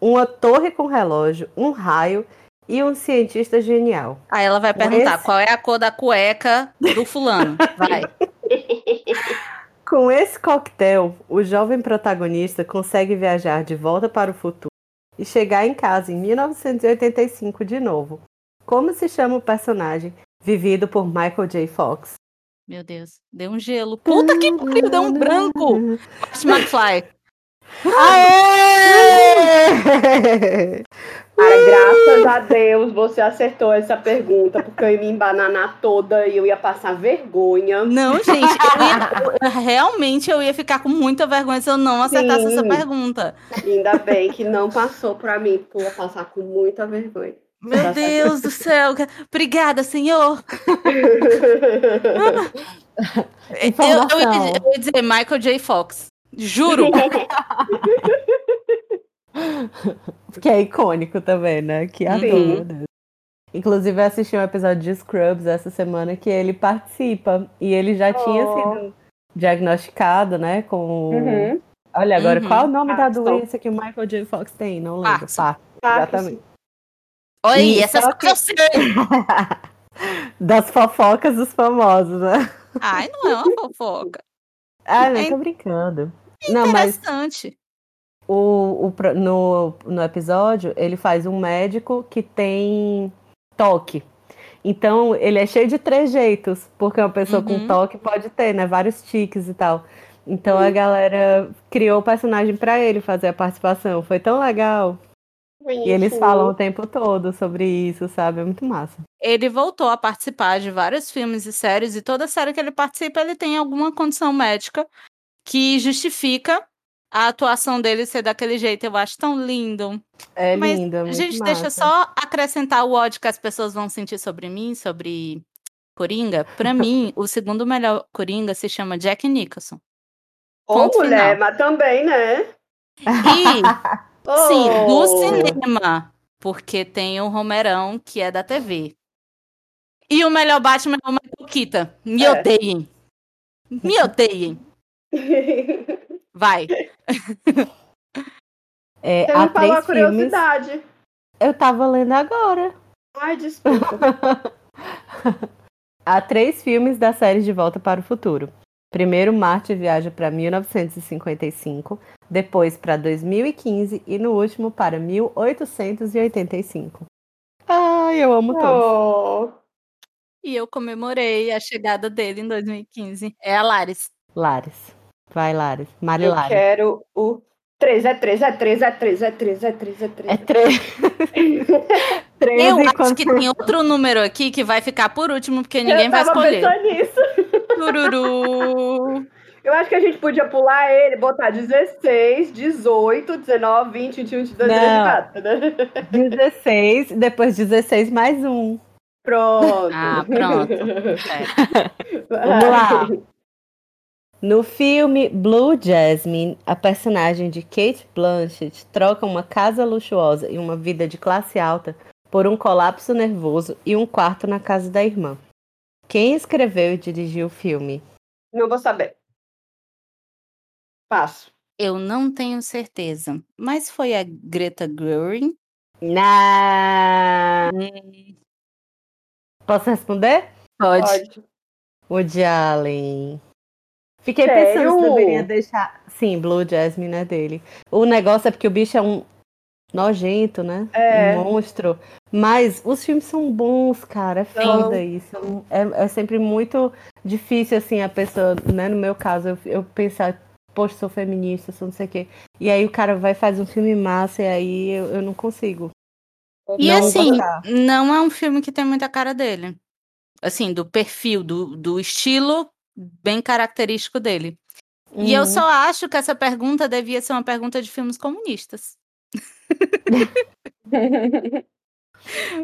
uma torre com relógio, um raio e um cientista genial. Aí ela vai perguntar esse- qual é a cor da cueca do fulano. Vai. Com esse coquetel, o jovem protagonista consegue viajar de volta para o futuro e chegar em casa em 1985 de novo. Como se chama o personagem vivido por Michael J. Fox? Meu Deus. Deu um gelo. Puta que pariu, deu um branco. Marty McFly. Aê! Cara, graças a Deus você acertou essa pergunta, porque eu ia me embananar toda e eu ia passar vergonha. Não, gente, eu ia- realmente eu ia ficar com muita vergonha se eu não acertasse Sim. essa pergunta. Ainda bem que não passou pra mim, porque eu ia passar com muita vergonha. Meu Deus do céu. Obrigada, senhor. Eu, eu, ia, eu ia dizer Michael J. Fox. Juro. Que é icônico também, né? Que ator, meu Deus. Inclusive, eu assisti um episódio de Scrubs essa semana que ele participa. E ele já tinha Oh. sido diagnosticado, né? Com. Uhum. Olha, agora, Uhum. qual é o nome da Parkinson. doença que o Michael J. Fox tem? Não lembro. Parkinson. Parkinson, exatamente. Olha aí, essas só que- eu sei. Das fofocas dos famosos, né? Ai, não é uma fofoca. Ah, não, É tô brincando. Não, mas Interessante. o, o pro- no, no episódio, ele faz um médico que tem toque. Então, ele é cheio de trejeitos, porque uma pessoa com Uhum. toque pode ter, né? Vários tiques e tal. Então, a galera criou o personagem pra ele fazer a participação. Foi tão legal. E eles falam o tempo todo sobre isso, sabe? É muito massa. Ele voltou a participar de vários filmes e séries, e toda série que ele participa, ele tem alguma condição médica que justifica a atuação dele ser daquele jeito. Eu acho tão lindo. É Mas, lindo, é muito gente, massa. deixa eu só acrescentar o ódio que as pessoas vão sentir sobre mim, sobre Coringa. Pra mim, o segundo melhor Coringa se chama Jack Nicholson. Ô, mulher, final. mas também, né? E, sim, do Oh. cinema, porque tem o Romerão, que é da TV. E o melhor Batman é o Michael Keaton. Me É. odeiem. Me odeiem. Vai. É, Você me falou a filmes. curiosidade. Eu tava lendo agora. Ai, desculpa. Há três filmes da série De Volta para o Futuro. Primeiro, Marte viaja para 1955, depois para 2015 e no último para 1885. Ai, eu amo todos. oh. E eu comemorei a chegada dele em 2015. É a Laris. Lares. Vai, Lares. Mari Eu Lares. quero o 3, é 3, é 3, é 3, é 3, é 3, é 3. É três. três Eu acho que tem outro número aqui que vai ficar por último, porque ninguém eu vai tava escolher. pensando nisso. Tururu. Eu acho que a gente podia pular ele, botar 16, 18, 19, 20, 21, 22, Não. 24, né? 16, depois 16 mais um. Pronto. Ah, pronto. É. Vamos lá. No filme Blue Jasmine, a personagem de Kate Blanchett troca uma casa luxuosa e uma vida de classe alta por um colapso nervoso e um quarto na casa da irmã. Quem escreveu e dirigiu o filme? Não vou saber. Passo. Eu não tenho certeza, mas foi a Greta Gerwig. Na... Posso responder? Pode. Pode. Woody Allen. Fiquei Sério? pensando se deveria deixar. Sim, Blue Jasmine é dele. O negócio é porque o bicho é um nojento, né? É. Um monstro. Mas os filmes são bons, cara. É foda isso. É, é sempre muito difícil, assim, a pessoa, né? No meu caso, eu, eu pensar, poxa, sou feminista, sou não sei o quê. E aí o cara vai fazer um filme massa e aí eu, eu não consigo. E não assim, gostar. não é um filme que tem muita cara dele. Assim, do perfil, do, do estilo bem característico dele. E eu Uhum. só acho que essa pergunta devia ser uma pergunta de filmes comunistas.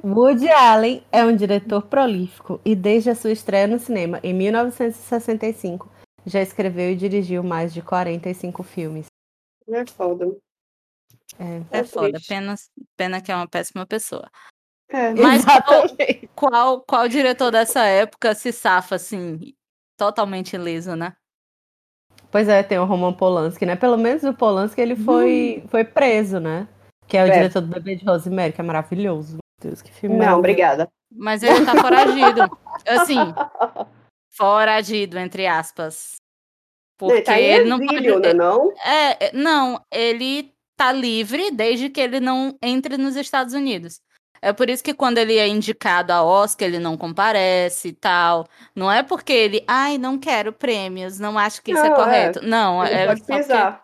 Woody Allen é um diretor prolífico e desde a sua estreia no cinema em 1965 já escreveu e dirigiu mais de 45 filmes. É foda. É. É, É foda. Pena, pena que é uma péssima pessoa. É. Mas qual, qual, qual diretor dessa época se safa, assim, totalmente ileso, né? Pois é, tem o Roman Polanski, né? Pelo menos o Polanski ele foi, foi preso, né? Que é o É. diretor do Bebê de Rosemary, que é maravilhoso. Meu Deus, que filme Não, obrigada. Mas ele tá foragido. Assim, foragido, entre aspas. Porque ele tá ele não exílio, pode. né, não? É, é, não, ele tá livre desde que ele não entre nos Estados Unidos. É por isso que quando ele é indicado a Oscar, ele não comparece e tal. Não é porque ele, ai, não quero prêmios, não acho que isso é Não, é. correto. Não, Ele é pode pisar.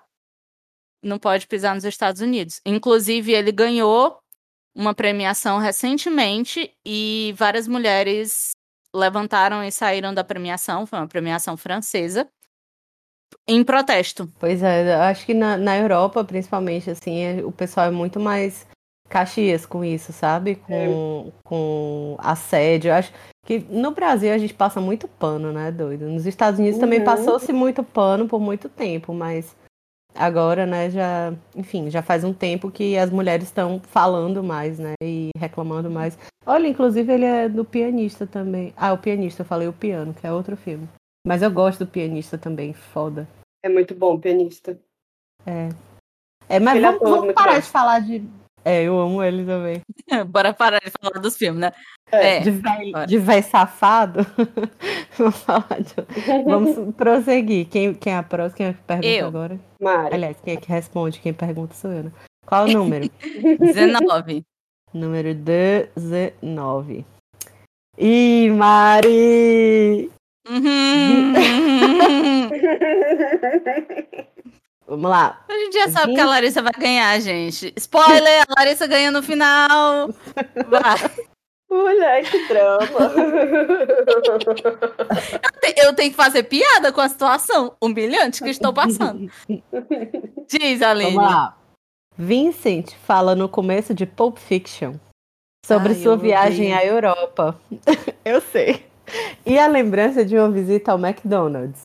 Não pode pisar nos Estados Unidos. Inclusive, ele ganhou uma premiação recentemente e várias mulheres levantaram e saíram da premiação. Foi uma premiação francesa. Em protesto. Pois é, acho que na, na Europa, principalmente, assim, é- o pessoal é muito mais caxias com isso, sabe? Com, com assédio. Acho que no Brasil a gente passa muito pano, né, doido? Nos Estados Unidos também Uhum. passou-se muito pano por muito tempo, mas agora, né, já, enfim, já faz um tempo que as mulheres estão falando mais, né, e reclamando mais. Olha, inclusive ele é do pianista também. Ah, o pianista, eu falei o piano, que é outro filme. Mas eu gosto do pianista também, foda. É muito bom, pianista. É, mas Aquele vamos, vamos parar de falar de. É, eu amo ele também. Bora parar de falar dos filmes, né? É. É. De véi safado. vamos falar de. Vamos prosseguir. Quem, quem é a próxima? Quem é que pergunta Eu. agora? Mari. Aliás, quem é que responde? Quem pergunta sou eu, né? Qual o número? 19. número 19. Ih, Mari! Uhum. Vamos lá. A gente já sabe que a Larissa vai ganhar, gente. Spoiler, a Larissa ganha no final. Vai. Mulher, que drama. Eu, te- eu tenho que fazer piada com a situação humilhante que estou passando. Diz, Aline. Vamos lá. Vincent fala no começo de Pulp Fiction sobre Ai, sua viagem odeio. à Europa. eu sei. E a lembrança de uma visita ao McDonald's.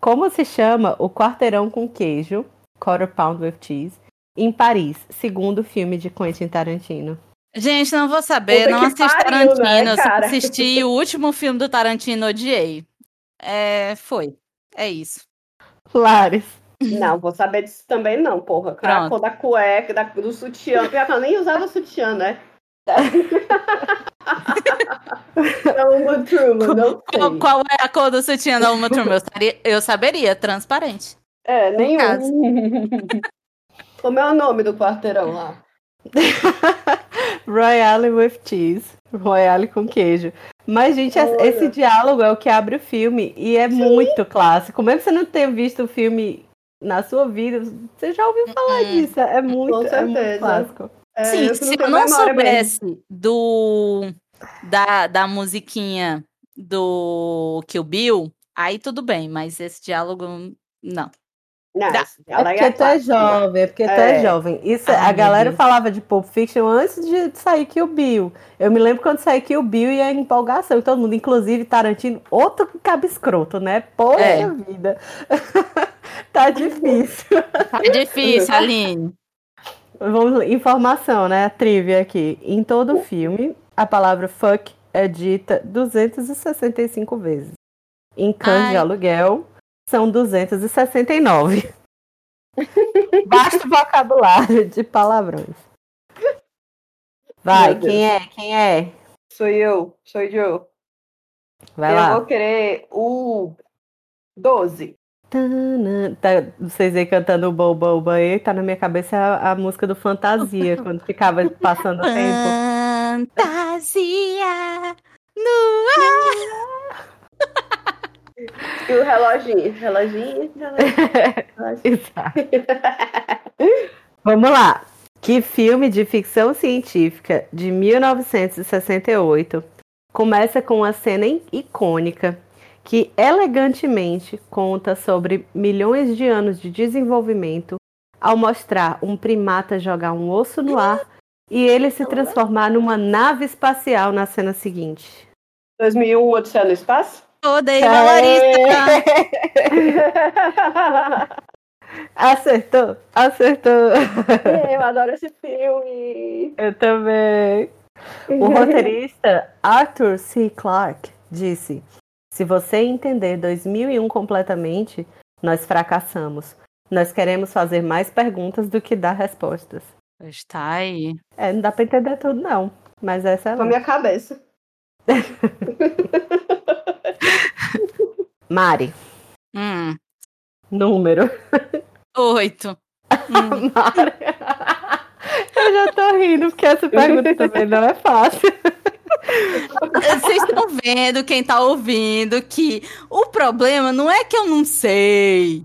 Como se chama o quarteirão com queijo, Quarter Pound with Cheese, em Paris, segundo o filme de Quentin Tarantino? Gente, não vou saber, Puta não que assisto pariu, Tarantino. né, cara? assisti o último filme do Tarantino, odiei. É, foi. É isso. Lares. Não, vou saber disso também não, porra. Cor da cueca, da, do sutiã. Pior que eu nem usava sutiã, né? É uma Truman, não Qual, sei. qual é a cor do sutiã da Uma Turma? Eu, saberia- eu saberia, transparente. É, nenhum. Como é o nome do quarteirão lá? Royale with Cheese. Royale com queijo. Mas, gente, Olha. esse diálogo é o que abre o filme e é muito clássico. Mesmo você não ter visto o filme na sua vida, você já ouviu falar Hum. disso. É muito, é muito clássico. É, Sim, eu se não eu não mesmo. soubesse do da, da musiquinha do Kill Bill, aí tudo bem, mas esse diálogo, não. Não, É diálogo porque tu é clássico. jovem, é porque tu é É. jovem. Isso, Ai, a galera Deus. falava de Pulp Fiction antes de sair Kill Bill. Eu me lembro quando saiu Kill Bill e a empolgação. e Todo mundo, inclusive Tarantino, outro cabo escroto, né? Poxa É. vida. tá difícil. É difícil, Aline. Vamos informação, né? A trivia aqui. Em todo o filme, a palavra fuck é dita 265 vezes. Em cães de aluguel, são 269. Basta o vocabulário de palavrões. Vai, Meu Deus. quem é? Quem é? Sou eu, sou eu. Vai eu lá. vou querer o 12. Tá, vocês aí cantando o Bobo aí, tá na minha cabeça a, a música do Fantasia, quando ficava passando o tempo. Fantasia no ar. E o reloginho. Reloginho, reloginho. Exato. Vamos lá. Que filme de ficção científica de 1968 começa com uma cena icônica que elegantemente conta sobre milhões de anos de desenvolvimento ao mostrar um primata jogar um osso no ar e ele se transformar numa nave espacial na cena seguinte. 2001, Odisseia no Espaço? Odeio a Larissa. Acertou, acertou. eu adoro esse filme. Eu também. O roteirista Arthur C. Clarke disse: Se você entender 2001 completamente, nós fracassamos. Nós queremos fazer mais perguntas do que dar respostas. Está aí. É, não dá pra entender tudo, não. Mas essa é Com a a minha cabeça. Mari, Hum, número. oito. Hum, Mari. Eu já tô rindo, porque essa pergunta também não é fácil. Vocês estão vendo, quem tá ouvindo, que o problema não é que eu não sei.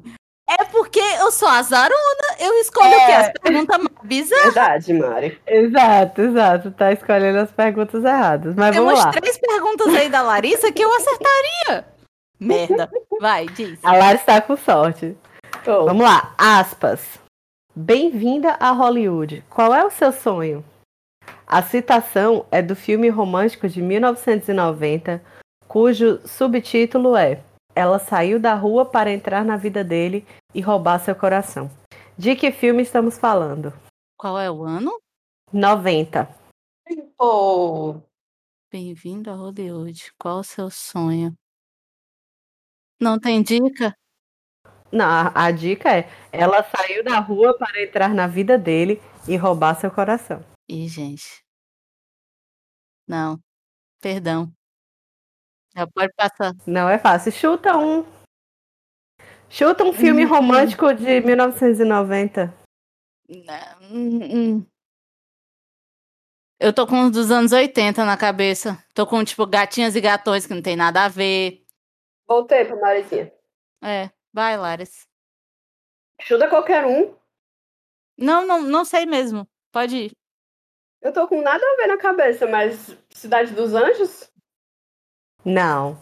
É porque eu sou azarona, eu escolho o quê? É. As perguntas mais bizarras. Verdade, Mari. Exato, exato. Tá escolhendo as perguntas erradas. Mas Tem vamos umas lá. três perguntas aí da Larissa que eu acertaria. Merda. Vai, diz. A Lara está com sorte. Tô. Vamos lá, aspas. Bem-vinda a Hollywood. Qual é o seu sonho? A citação é do filme romântico de 1990, cujo subtítulo é Ela saiu da rua para entrar na vida dele e roubar seu coração. De que filme estamos falando? Qual é o ano? 90. Pô, Bem-vindo a Hollywood. Qual o seu sonho? Não tem dica? Não, a, a dica é: ela saiu da rua para entrar na vida dele e roubar seu coração. Ih, gente. Não. Perdão. Já pode passar. Não é fácil. Chuta um. Chuta um filme romântico de 1990. Hum, hum. Eu tô com os dos anos 80 na cabeça. Tô com, tipo, gatinhas e gatões que não tem nada a ver. voltei pra Marizinha. É, vai, Laris. Chuta qualquer um. Não, não, não sei mesmo. Pode ir. Eu tô com nada a ver na cabeça, mas Cidade dos Anjos? Não,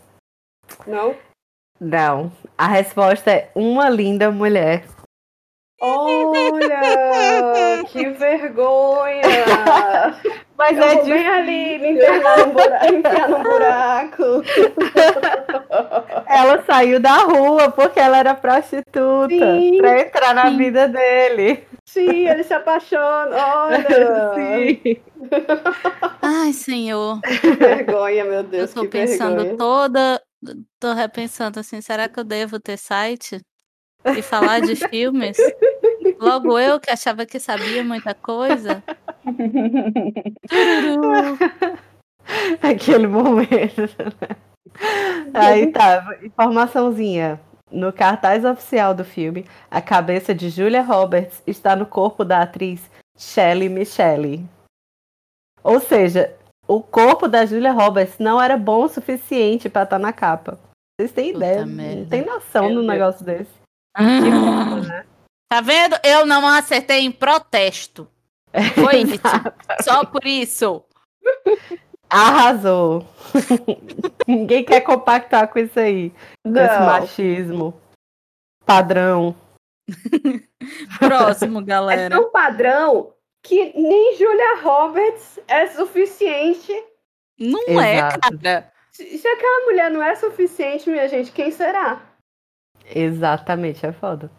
Não. não. A resposta é uma linda mulher. Olha, que vergonha! Mas Eu é de bem ali me internar num buraco, enfiar num buraco. Ela saiu da rua porque ela era prostituta Sim, pra entrar na sim. vida dele. Sim, ele se apaixona. Olha, Sim. Ai, senhor. que vergonha, meu Deus, eu tô que pensando vergonha. toda. Tô repensando assim, será que eu devo ter site e falar de filmes? Logo eu que achava que sabia muita coisa. Aquele momento. né? Aí tá, informaçãozinha. No cartaz oficial do filme, a cabeça de Julia Roberts está no corpo da atriz Shelley Michelle. Ou seja, o corpo da Julia Roberts não era bom o suficiente pra estar na capa. Vocês têm Puta ideia? merda. Não tem noção Deus. negócio desse. Né? Tá vendo? Eu não acertei em protesto. Foi isso. Só por isso. Arrasou. Ninguém quer compactar com isso aí. Com esse Não. machismo. Padrão. Próximo, É galera. tão padrão que nem Julia Roberts é suficiente. Não é, Exato. cara. Se, se aquela mulher não é suficiente, minha gente, quem será? Exatamente, é foda.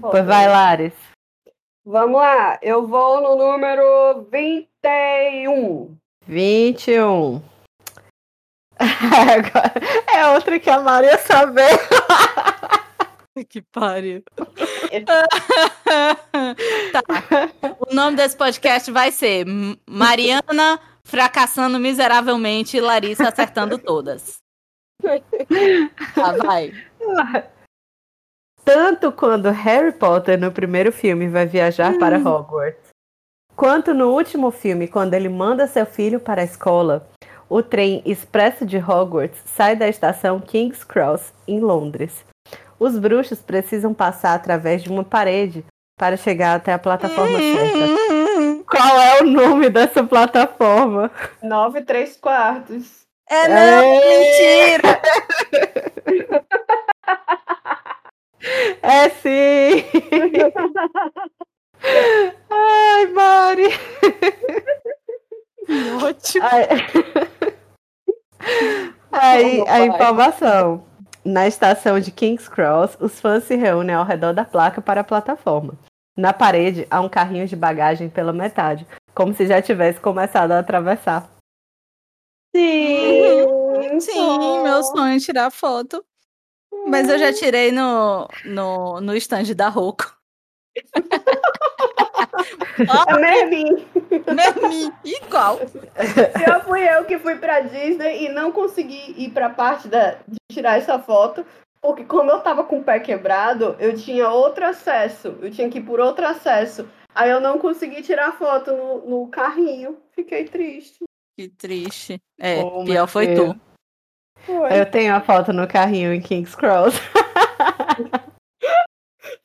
Pois vai, Lares. Vamos lá, eu vou no número 21. 21. Agora, é outra que a Maria saber. Que pariu. tá. O nome desse podcast vai ser Mariana fracassando miseravelmente e Larissa acertando todas. Tá, vai. Tanto quando Harry Potter no primeiro filme vai viajar para Hogwarts, quanto no último filme, quando ele manda seu filho para a escola, o trem expresso de Hogwarts sai da estação King's Cross, em Londres. Os bruxos precisam passar através de uma parede para chegar até a plataforma certa. Qual é o nome dessa plataforma? 9 3 quartos. É não, mentira! É sim! Ai, Mari! Ótimo. Aí, a vai? informação. Na estação de King's Cross, os fãs se reúnem ao redor da placa para a plataforma. Na parede há um carrinho de bagagem pela metade, como se já tivesse começado a atravessar. Sim, Sim, meu sonho é tirar foto. Mas eu já tirei no, no, no stand da Roco. É Merlin. Mermi, igual. Eu fui eu que fui pra Disney e não consegui ir pra parte da, de tirar essa foto, porque como eu tava com o pé quebrado, eu tinha outro acesso. Eu tinha que ir por outro acesso. Aí eu não consegui tirar foto no, no carrinho. Fiquei triste. Que triste. É, Oh, pior meu foi Deus. tu. Foi. Eu tenho a foto no carrinho em King's Cross.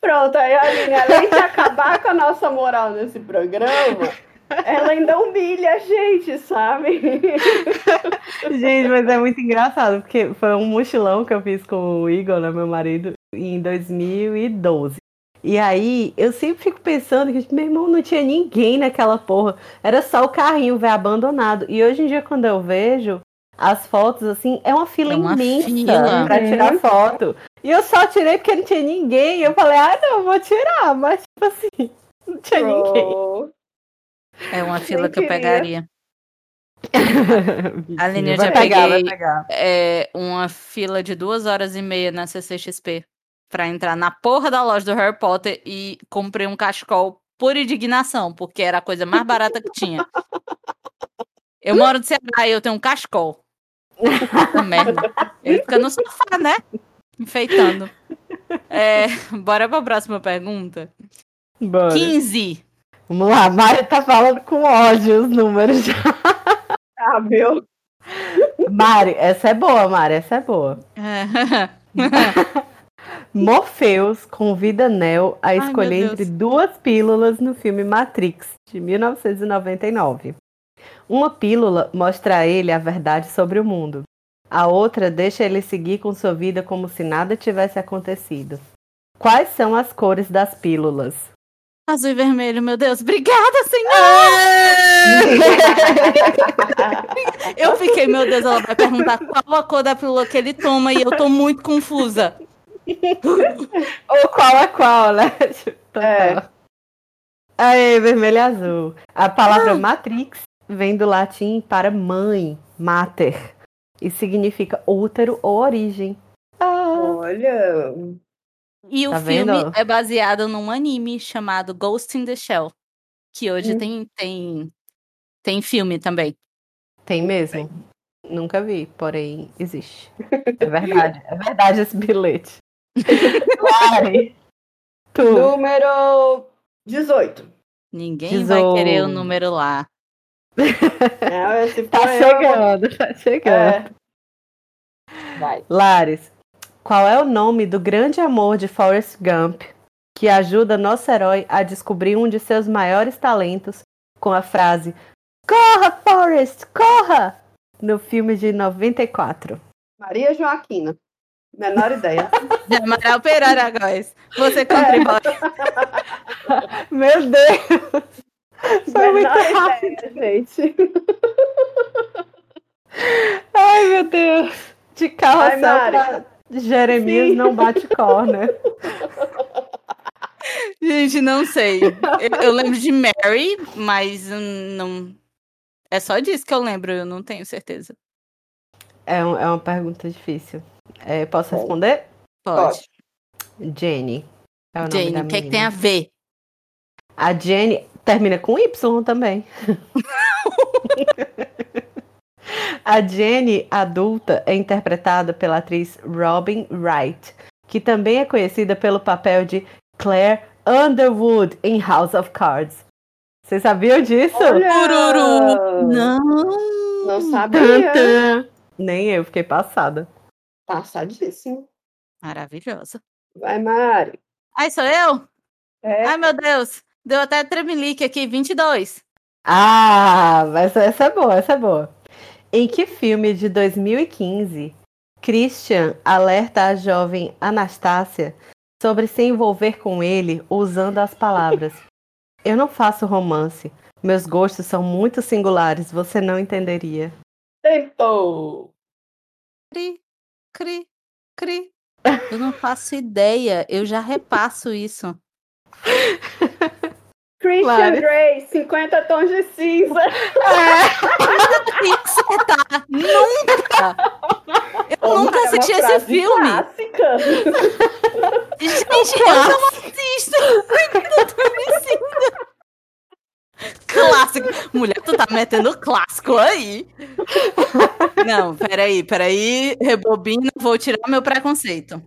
Pronto, aí a Aline, além de acabar com a nossa moral nesse programa, ela ainda humilha a gente, sabe? Gente, mas é muito engraçado, porque foi um mochilão que eu fiz com o Igor, né, meu marido, em 2012. E aí, eu sempre fico pensando que, meu irmão, não tinha ninguém naquela porra. Era só o carrinho, velho, abandonado. E hoje em dia, quando eu vejo as fotos, assim, é uma fila É uma imensa fila. pra tirar Uhum. foto. E eu só tirei porque não tinha ninguém. Eu falei, ah, não, vou tirar. Mas, tipo assim, não tinha ninguém. Oh, É uma fila que eu queria. pegaria. Aline, eu já pegar, peguei-. É uma fila de duas horas e meia na CCXP pra entrar na porra da loja do Harry Potter e comprei um cachecol por indignação, porque era a coisa mais barata que tinha. Eu moro de Ceará e eu tenho um cachecol. Puta merda. Ele fica no sofá, né? Enfeitando. É, bora pra próxima pergunta. Bora. 15. Vamos lá, Mari tá falando com ódio os números. ah, meu. Mari, essa é boa, Mari, essa é boa. É. Morpheus convida Neo a escolher Deus. entre duas pílulas no filme Matrix, de 1999. Uma pílula mostra a ele a verdade sobre o mundo. A outra deixa ele seguir com sua vida como se nada tivesse acontecido. Quais são as cores das pílulas? Azul e vermelho, meu Deus. Obrigada, senhor! Eu fiquei, meu Deus, ela vai perguntar qual a cor da pílula que ele toma e eu tô muito confusa. Ou qual é qual, né? Então, É. tá. Aê, vermelho e azul. A palavra matrix vem do latim para mãe, mater, e significa útero ou origem. Ah, Olha. E o Tá filme vendo? é baseado num anime chamado Ghost in the Shell, que hoje Hum. tem, tem, tem filme também. tem mesmo? Nunca vi, porém existe. É verdade, é verdade esse bilhete. Lari, tu. Número 18. Ninguém vai querer o número lá. É, Tá eu, chegando, tá chegando. É. Vai. Lares, qual é o nome do grande amor de Forrest Gump que ajuda nosso herói a descobrir um de seus maiores talentos com a frase Corra, Forrest, corra! No filme de 94. Maria Joaquina. Menor ideia. Amaral Pereira Góes. Você contribui. Meu Deus! Foi muito rápido. ideia, gente. Ai, meu Deus! De carrossel Mari. pra Jeremias Sim. não bate corner. Gente, não sei. Eu, eu lembro de Mary, mas não. É só disso que eu lembro, eu não tenho certeza. É, um- é uma pergunta difícil. É, posso responder? Pode. Jenny. É o nome Jane, da o que, é que tem a ver? A Jenny termina com Y também. a Jenny adulta é interpretada pela atriz Robin Wright, que também é conhecida pelo papel de Claire Underwood em House of Cards. Vocês sabiam disso? Olha! Não! Não sabia. Nem eu, fiquei passada. Passadíssimo. Maravilhosa. Vai, Mari. Ai, sou eu? É. Ai, meu Deus. Deu até tremelique aqui, 22. Ah, mas essa é boa, essa é boa. Em que filme de 2015 Christian alerta a jovem Anastácia sobre se envolver com ele usando as palavras: Eu não faço romance. Meus gostos são muito singulares, você não entenderia. Tempo. Cri, cri, cri. Eu não faço ideia, eu já repasso isso. Christian Mari. Grey, 50 tons de cinza. Acertar! Nunca! Eu Ô, nunca é assisti esse filme! Clássica. Gente, eu não assisto! Eu tô me sentindo- Clássico! Mulher, tu tá metendo clássico aí! Não, peraí, peraí, rebobina, vou tirar meu preconceito.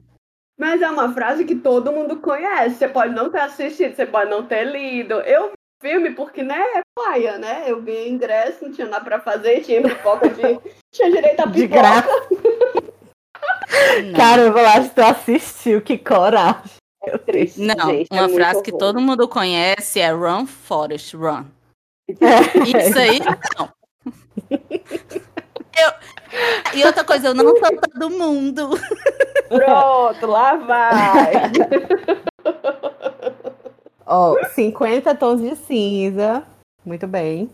Mas é uma frase que todo mundo conhece. Você pode não ter assistido, você pode não ter lido. Eu vi o filme porque, né, é paia, né? Eu ganhei ingresso, não tinha nada pra fazer, tinha pipoca de. tinha direito a pipoca. De graça. Cara, eu vou lá se tu assistiu, que coragem. É triste, Não, gente, é uma muito frase que todo mundo conhece é Run, Forest, Run. É. Isso aí, não. Eu... E outra coisa, eu não sou todo mundo. Pronto, lá vai. Ó, 50 tons de cinza. Muito bem.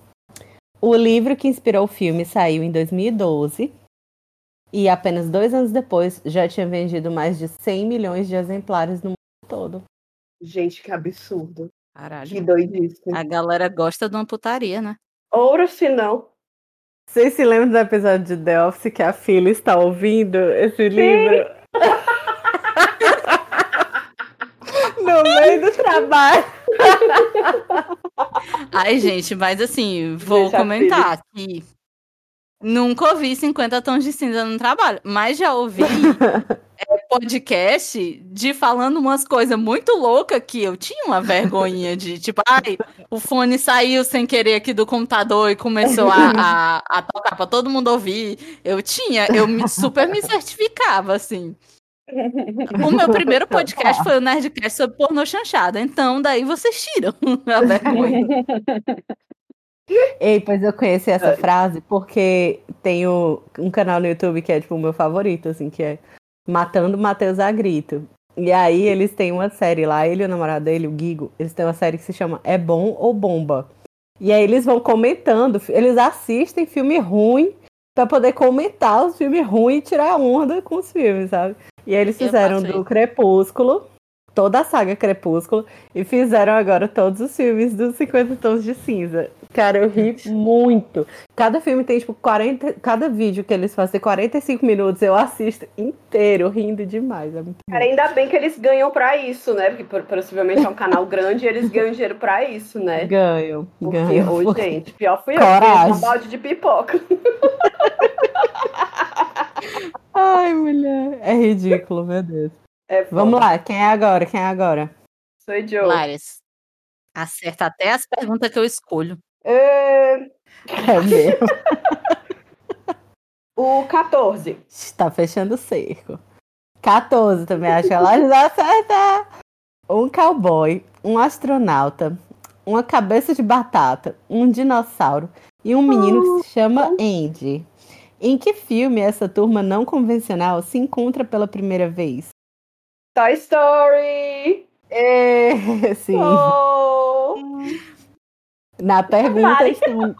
O livro que inspirou o filme saiu em 2012. E apenas dois anos depois já tinha vendido mais de 100 milhões de exemplares no mundo todo. gente, que absurdo. Que Caralho. doidice. A galera gosta de uma putaria, né? Ouro se não. Vocês se lembram do episódio de The Office que a filha está ouvindo esse livro? no meio do trabalho. Ai, gente, mas assim, vou Deixa comentar que nunca ouvi 50 tons de cinza no trabalho, mas já ouvi é, podcast de falando umas coisas muito loucas que eu tinha uma vergonhinha de, tipo, ai, o fone saiu sem querer aqui do computador e começou a, a, a tocar pra todo mundo ouvir. Eu tinha, eu me, super me certificava, assim. O meu primeiro podcast foi o Nerdcast sobre pornô chanchada. Então, daí vocês tiram a vergonha. Ei, pois eu conheci essa frase porque tenho um canal no YouTube que é tipo o meu favorito, assim, que é Matando Matheus a Grito. E aí eles têm uma série lá, ele e o namorado dele, o Gigo, eles têm uma série que se chama É Bom ou Bomba. E aí eles vão comentando, eles assistem filme ruim pra poder comentar os filmes ruins e tirar onda com os filmes, sabe? E aí eles fizeram do isso. Crepúsculo, toda a saga Crepúsculo, e fizeram agora todos os filmes dos 50 Tons de Cinza. Cara, eu ri muito. Cada filme tem, tipo, 40. Cada vídeo que eles fazem tem 45 minutos, eu assisto inteiro, rindo demais. É muito. Cara, ainda bem que eles ganham pra isso, né? Porque por- possivelmente é um canal grande e eles ganham dinheiro pra isso, né? Ganho, Porque, ganho. ô, gente, pior fui eu, Coragem. fiz um balde de pipoca. Ai, mulher. É ridículo, meu Deus. É. Vamos lá, quem é agora? Quem é agora? Sou Joe. Lares, acerta até as perguntas que eu escolho. É, É mesmo. o 14. Está fechando o cerco. 14 também, acho que ela já acerta. Um cowboy, um astronauta, uma cabeça de batata, um dinossauro e um menino que se chama Andy. Em que filme essa turma não convencional se encontra pela primeira vez? Toy Story. É, sim. Oh. Na pergunta Mari. estão...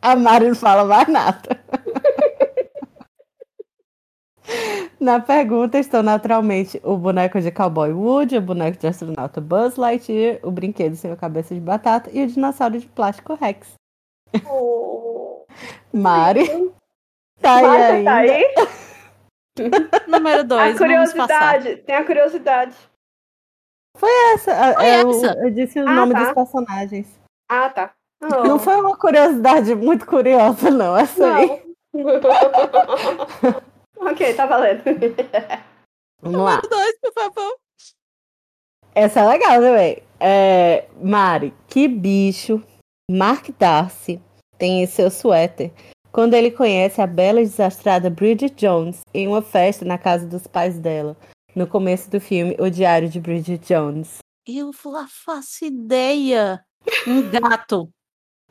A Mari não fala mais nada. Na pergunta estão naturalmente o boneco de cowboy Woody, o boneco de astronauta Buzz Lightyear, o brinquedo sem a cabeça de batata e o dinossauro de plástico Rex. Oh. Mari, tá aí Marta, tá aí? Número dois, curiosidade. Tem a curiosidade. Essa, a- Foi é o- essa? eu disse o Ah, nome tá. dos personagens. Ah, tá. Não. Não foi uma curiosidade muito curiosa, não. Essa aí. Não. ok, tá valendo. Vamos lá. Número dois, por favor. Essa é legal também. É, Mari, que bicho Mark Darcy tem em seu suéter quando ele conhece a bela e desastrada Bridget Jones em uma festa na casa dos pais dela, no começo do filme O Diário de Bridget Jones? Eu fa- faço ideia. Um gato.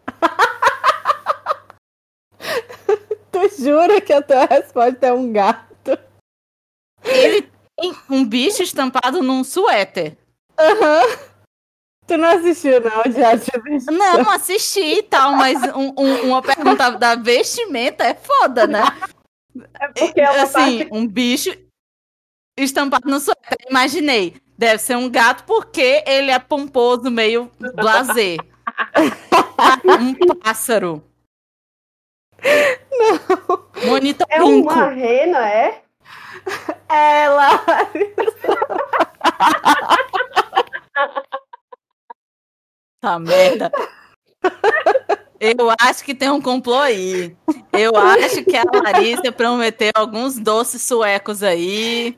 Tu jura que a tua resposta é um gato? Ele tem um bicho estampado num suéter. Aham. Tu não assistiu, não, Diário de Não, assisti e tal, mas um- um- uma pergunta da vestimenta é foda, né? É porque é uma assim, parte. um bicho estampado no suéter. Imaginei. Deve ser um gato porque ele é pomposo, meio blazer. um pássaro. Não. Monita É pinco. uma rena, é? Ela. Tá merda. Eu acho que tem um complô aí. Eu acho que a Larissa prometeu alguns doces suecos aí.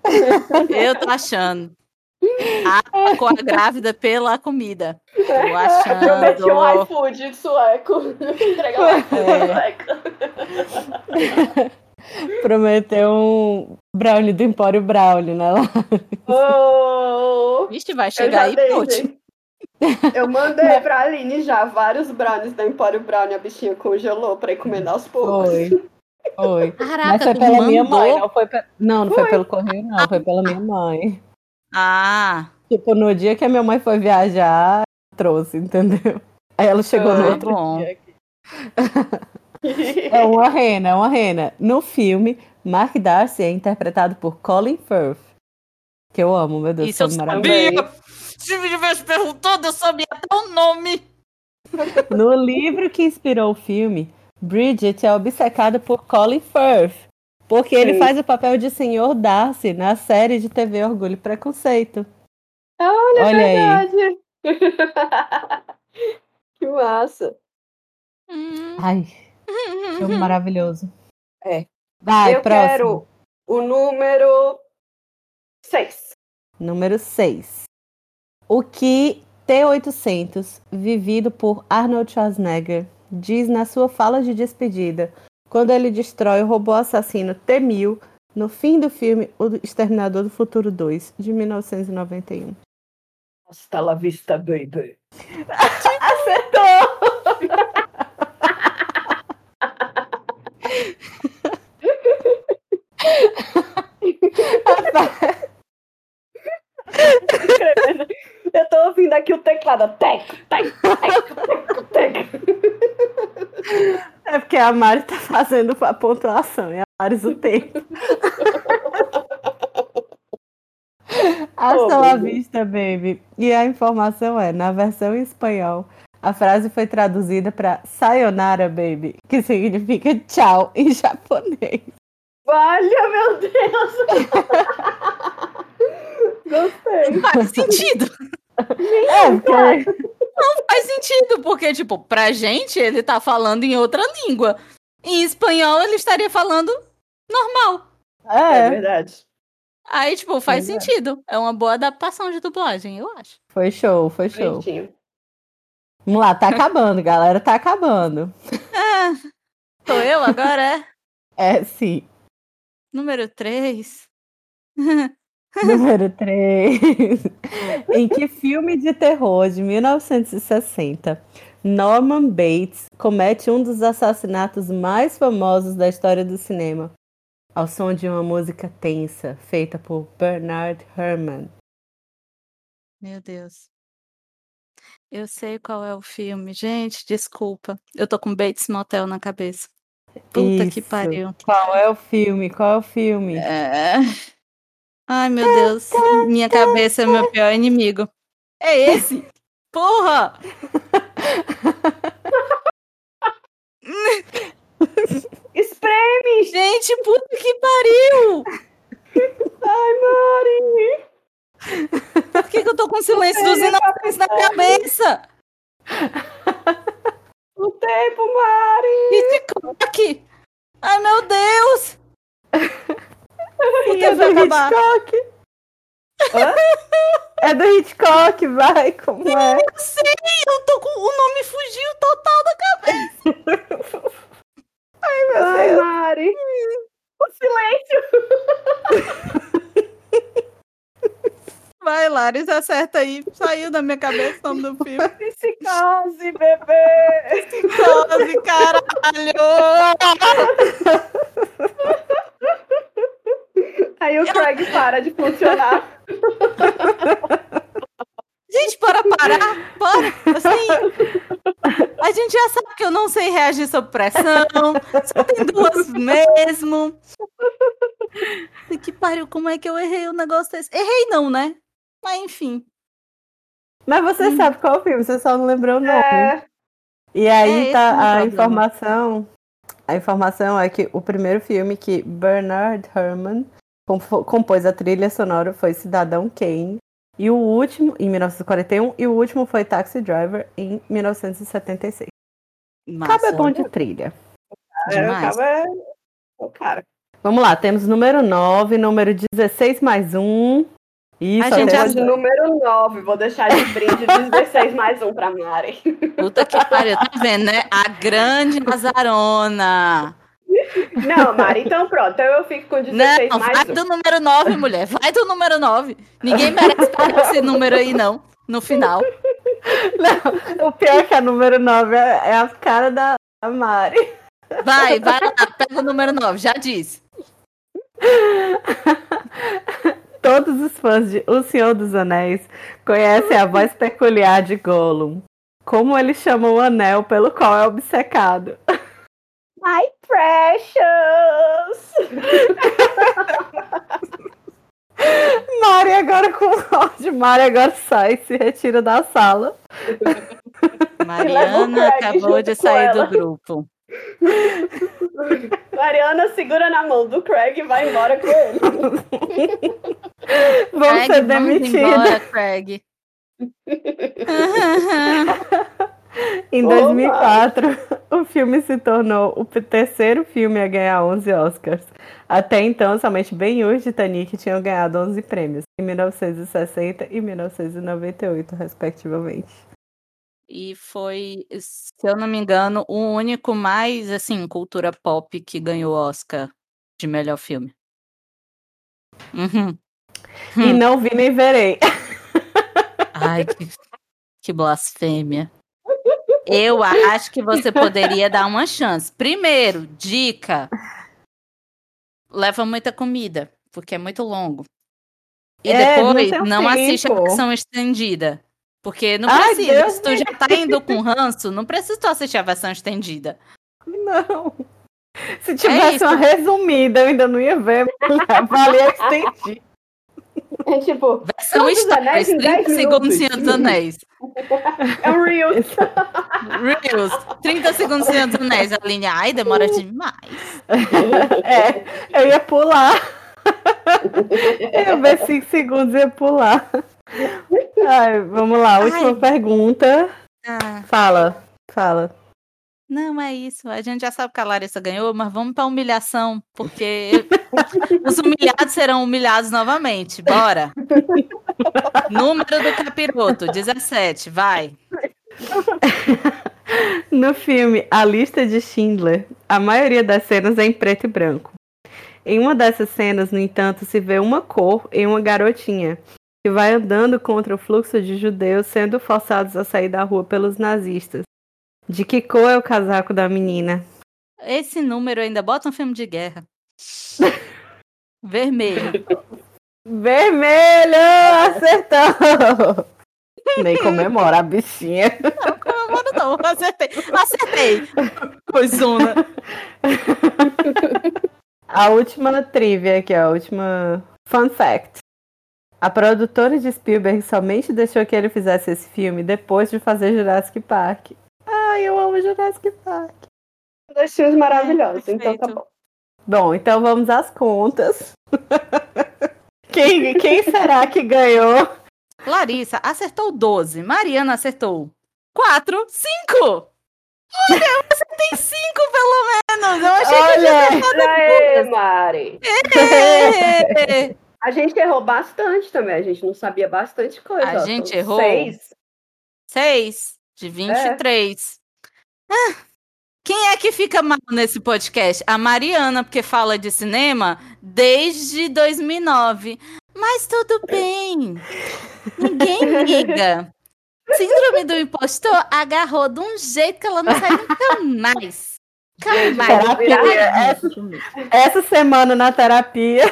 Eu tô achando. A com a grávida pela comida. Tô Prometi um achando. iFood sueco. Entrega um iFood sueco. Prometeu um brownie do Empório Brownie, né? Lá. Oh, Vixe, vai chegar aí, dei, Put. gente. Eu mandei pra Aline já vários brownies da Empório Brownie. A bichinha congelou pra encomendar aos poucos. Foi. Foi. Mas Caraca, foi tu pela minha mãe, mandou. não foi pe- Não, não foi pelo correio, não. Foi pela minha mãe. Ah, Tipo, no dia que a minha mãe foi viajar, trouxe, entendeu? Aí ela chegou no Ah, outro bom. dia. É uma rena, é uma rena. No filme, Mark Darcy é interpretado por Colin Firth. Que eu amo, meu Deus, isso eu sabia. Se me tivesse perguntado, eu sabia até o nome. No livro que inspirou o filme, Bridget é obcecada por Colin Firth. Porque ele Sim. faz o papel de Sr. Darcy na série de TV Orgulho e Preconceito. Olha, Olha aí. verdade. que massa. Ai, filme maravilhoso. É. Vai, eu próximo. quero o número 6. Número 6. O que T-800, vivido por Arnold Schwarzenegger, diz na sua fala de despedida quando ele destrói o robô assassino T-1000 no fim do filme O Exterminador do Futuro 2, de 1991? Hasta la vista, baby. Acertou! Eu tô ouvindo aqui o teclado. Tec, tec, tec, tec. É porque a Mari tá fazendo a pontuação e a Mari o tempo. Hasta Oh, la vista, baby. E a informação é, na versão em espanhol, a frase foi traduzida para sayonara, baby, que significa tchau em japonês. Valha, meu Deus! Gostei. Faz sentido. É, porque... Faz sentido, porque, tipo, pra gente ele tá falando em outra língua. Em espanhol ele estaria falando normal. É É, verdade. Aí, tipo, faz é. sentido. É uma boa adaptação de dublagem, eu acho. foi show, foi show. Bonitinho. Vamos lá, tá acabando, galera, tá acabando. Ah, sou eu agora, é? É, sim. Número 3. Número 3. em que filme de terror de 1960 Norman Bates comete um dos assassinatos mais famosos da história do cinema, ao som de uma música tensa feita por Bernard Herrmann? Meu Deus. Eu sei qual é o filme. Gente, desculpa. Eu tô com Bates Motel na cabeça. Puta que Isso. pariu. Qual é o filme? Qual é o filme? É... Ai, meu Deus. Minha cabeça é meu pior inimigo. É esse! Porra! Espreme! Gente, puta que pariu! Ai, Mari! Por que, que eu tô com silêncio dos inocentes na cabeça? O tempo, Mari! Hitchcock! Ai, meu Deus! O É tempo do acabar. Hitchcock. Hã? É do Hitchcock, vai, como é? Eu sei, eu tô com. O nome fugiu total da cabeça. Ai, Mari! O silêncio! Vai, Laris, acerta aí. Saiu da minha cabeça o nome do filme. Psicose, bebê! Psicose, caralho! Aí o Craig para de funcionar. Gente, bora parar? Bora! Assim, a gente já sabe que eu não sei reagir sob pressão. Só tem duas mesmo. Que pariu, como é que eu errei o negócio desse? Errei não, né? Mas enfim. Mas você Hum. sabe qual é o filme, você só não lembrou o nome. É, E aí tá é o a problema. informação. A informação é que o primeiro filme que Bernard Herrmann compôs a trilha sonora foi Cidadão Kane. E o último, em 1941, e o último foi Taxi Driver, em 1976. Massa. Cabo é bom de trilha. é, o cara é o cara. Vamos lá, temos número 9, número 16 mais um. Isso, A gente até- já- número 9. Vou deixar de brinde 16 mais um pra Mari. Puta que pariu, tá vendo, né? A grande Nazarona. Não, Mari, então pronto. Então eu fico com 16 Não, mais vai um. do número 9, mulher. Vai do número 9. Ninguém merece pegar esse número aí, não. No final. Não, o pior é que a número 9 é, é a cara da da Mari. Vai, vai lá, pega o número 9, já disse. Todos os fãs de O Senhor dos Anéis conhecem a voz peculiar de Gollum. Como ele chama o anel pelo qual é obcecado. My precious! Mari agora com ódio. Mari agora sai, se retira da sala. Mariana acabou de sair do grupo. Mariana segura na mão do Craig e vai embora com ele. Vamos Craig, ser vamos demitidos. embora, Craig. Em Ô, 2004, o filme se tornou o terceiro filme a ganhar 11 Oscars. Até então, somente Ben-Hur e Titanic tinham ganhado 11 prêmios, em 1960 e 1998, respectivamente. E foi, se eu não me engano, o único mais, assim, cultura pop que ganhou Oscar de melhor filme. Uhum. E não vi nem verei. Ai, que, que blasfêmia. Eu acho que você poderia dar uma chance. Primeiro, dica: leva muita comida, porque é muito longo. E É, não depois não, assiste a versão estendida. Porque não Ai, precisa. Deus Se tu já tá indo com ranço, não precisa tu assistir a versão estendida. Não. Se tivesse isso. uma resumida, eu ainda não ia ver. Valia extendi. É tipo, Versão em 10 30 segundos dos Anéis. é um Reels. Reels, 30 segundos Senhor dos Anéis. A linha, ai, demora demais. É, eu ia pular. Eu ia ver cinco segundos e ia pular. Ai, vamos lá, última Ai. pergunta. Ah, Fala, fala. não é isso. A gente já sabe que a Larissa ganhou, mas vamos pra humilhação, porque os humilhados serão humilhados novamente. Bora. Número do capiroto, 17, vai. No filme A Lista de Schindler, a maioria das cenas é em preto e branco. Em uma dessas cenas, no entanto, se vê uma cor em uma garotinha que vai andando contra o fluxo de judeus sendo forçados a sair da rua pelos nazistas. De que cor é o casaco da menina? Esse número ainda bota um filme de guerra. Vermelho. Vermelho! Acertou! Nem comemora a bichinha. Não, comemora não. Acertei. Acertei. Coisona. A última trivia aqui, ó, a última fun fact. A produtora de Spielberg somente deixou que ele fizesse esse filme depois de fazer Jurassic Park. Ai, eu amo Jurassic Park. Dois filmes maravilhosos, então tá bom. Bom, então vamos às contas. Quem, quem será que ganhou? Larissa acertou 12. Mariana acertou 4. 5! Olha, eu acertei 5 pelo menos. Eu achei Olha! que eu Aê, Mari! tinha acertado. A gente errou bastante também, a gente não sabia bastante coisa. A ó, gente são errou? Seis. 6 de 23. Ah, quem é que fica mal nesse podcast? A Mariana, porque fala de cinema desde 2009. Mas tudo bem. Ninguém liga. Síndrome do impostor agarrou de um jeito que ela não sai nunca mais. Nunca mais. Terapia. Essa, essa semana na terapia.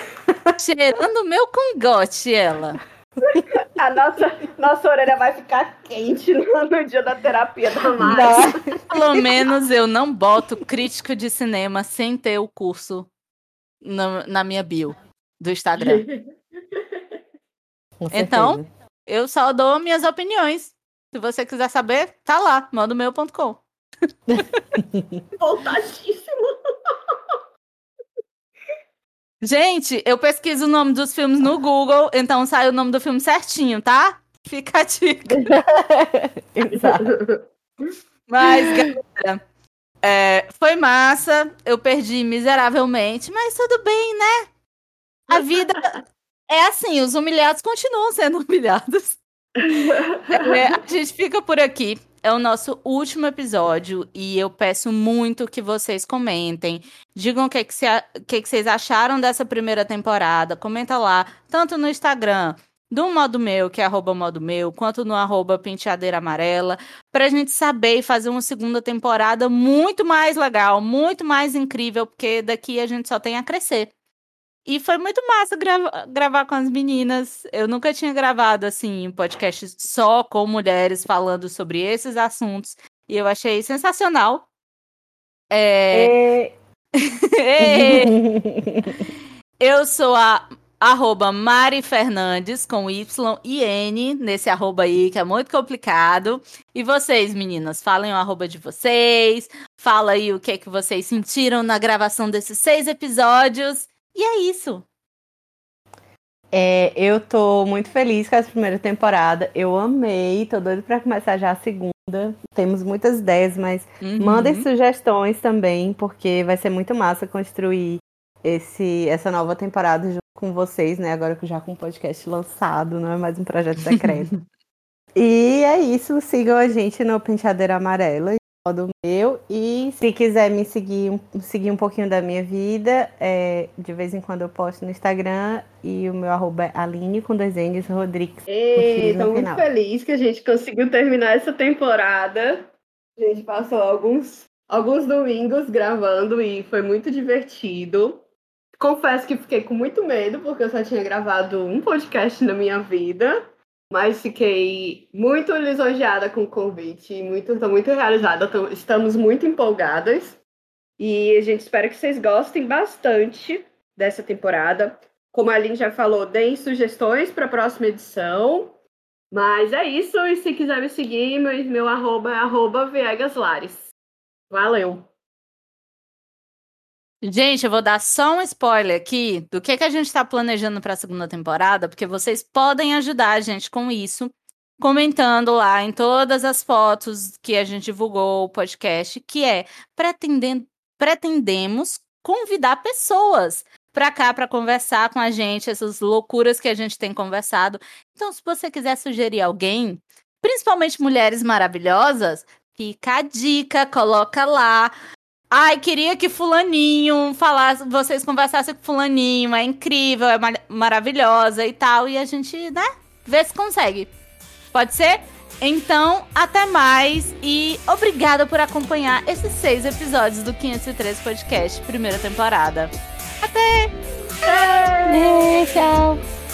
Cheirando o meu cangote, ela. A nossa, nossa orelha vai ficar quente no, no dia da terapia da Mari. Pelo menos eu não boto crítico de cinema sem ter o curso na, na minha bio do Instagram. Então? Eu só dou minhas opiniões. Se você quiser saber, tá lá, mandomeu.com. Voltadíssimo. Gente, eu pesquiso o nome dos filmes no Google, então sai o nome do filme certinho, tá? Fica a dica. Exato. Mas, galera, é, foi massa. Eu perdi miseravelmente, mas tudo bem, né? A vida é assim, os humilhados continuam sendo humilhados. É, a gente fica por aqui. É o nosso último episódio e eu peço muito que vocês comentem. Digam o que, que, cê- o que que vocês acharam dessa primeira temporada. Comenta lá, tanto no Instagram do Modo Meu, que é arroba Modo Meu, quanto no arroba Penteadeira Amarela, pra gente saber e fazer uma segunda temporada muito mais legal, muito mais incrível, porque daqui a gente só tem a crescer. E foi muito massa grava- gravar com as meninas. Eu nunca tinha gravado assim um podcast só com mulheres falando sobre esses assuntos. E eu achei sensacional. É... É, eu sou a arroba Mari Fernandes com Y e N nesse arroba aí, que é muito complicado. E vocês, meninas, falem o arroba de vocês. Fala aí o que, é que vocês sentiram na gravação desses seis episódios. E é isso. É, eu tô muito feliz com essa primeira temporada. Eu amei, tô doido pra começar já a segunda. Temos muitas ideias, mas Uhum. mandem sugestões também, porque vai ser muito massa construir esse, essa nova temporada junto com vocês, né? Agora que já com o podcast lançado, não é mais um projeto secreto. e é isso, sigam a gente no Penteadeira Amarela do meu. E se quiser me seguir, seguir um pouquinho da minha vida, é, de vez em quando eu posto no Instagram e o meu arroba é Aline com dois N's Rodrigues. Estou muito feliz que a gente conseguiu terminar essa temporada. A gente passou alguns, alguns domingos gravando e foi muito divertido. Confesso que fiquei com muito medo, porque eu só tinha gravado um podcast na minha vida. Mas fiquei muito lisonjeada com o convite, muito, estou muito realizada, tô, estamos muito empolgadas. E a gente espera que vocês gostem bastante dessa temporada. Como a Aline já falou, deem sugestões para a próxima edição. Mas é isso, e se quiser me seguir, meu, meu arroba é arroba Viegaslares. Valeu! Gente, eu vou dar só um spoiler aqui do que, que a gente está planejando para a segunda temporada, porque vocês podem ajudar a gente com isso, comentando lá em todas as fotos que a gente divulgou o podcast, que é pretendendo, pretendemos convidar pessoas para cá para conversar com a gente, essas loucuras que a gente tem conversado. Então, se você quiser sugerir alguém, principalmente mulheres maravilhosas, fica a dica, coloca lá. Ai, queria que fulaninho falasse, vocês conversassem com fulaninho, é incrível, é mar maravilhosa e tal, e a gente, né, vê se consegue. Pode ser? Então, até mais e obrigada por acompanhar esses seis episódios do 503 Podcast, primeira temporada. Até! É, tchau!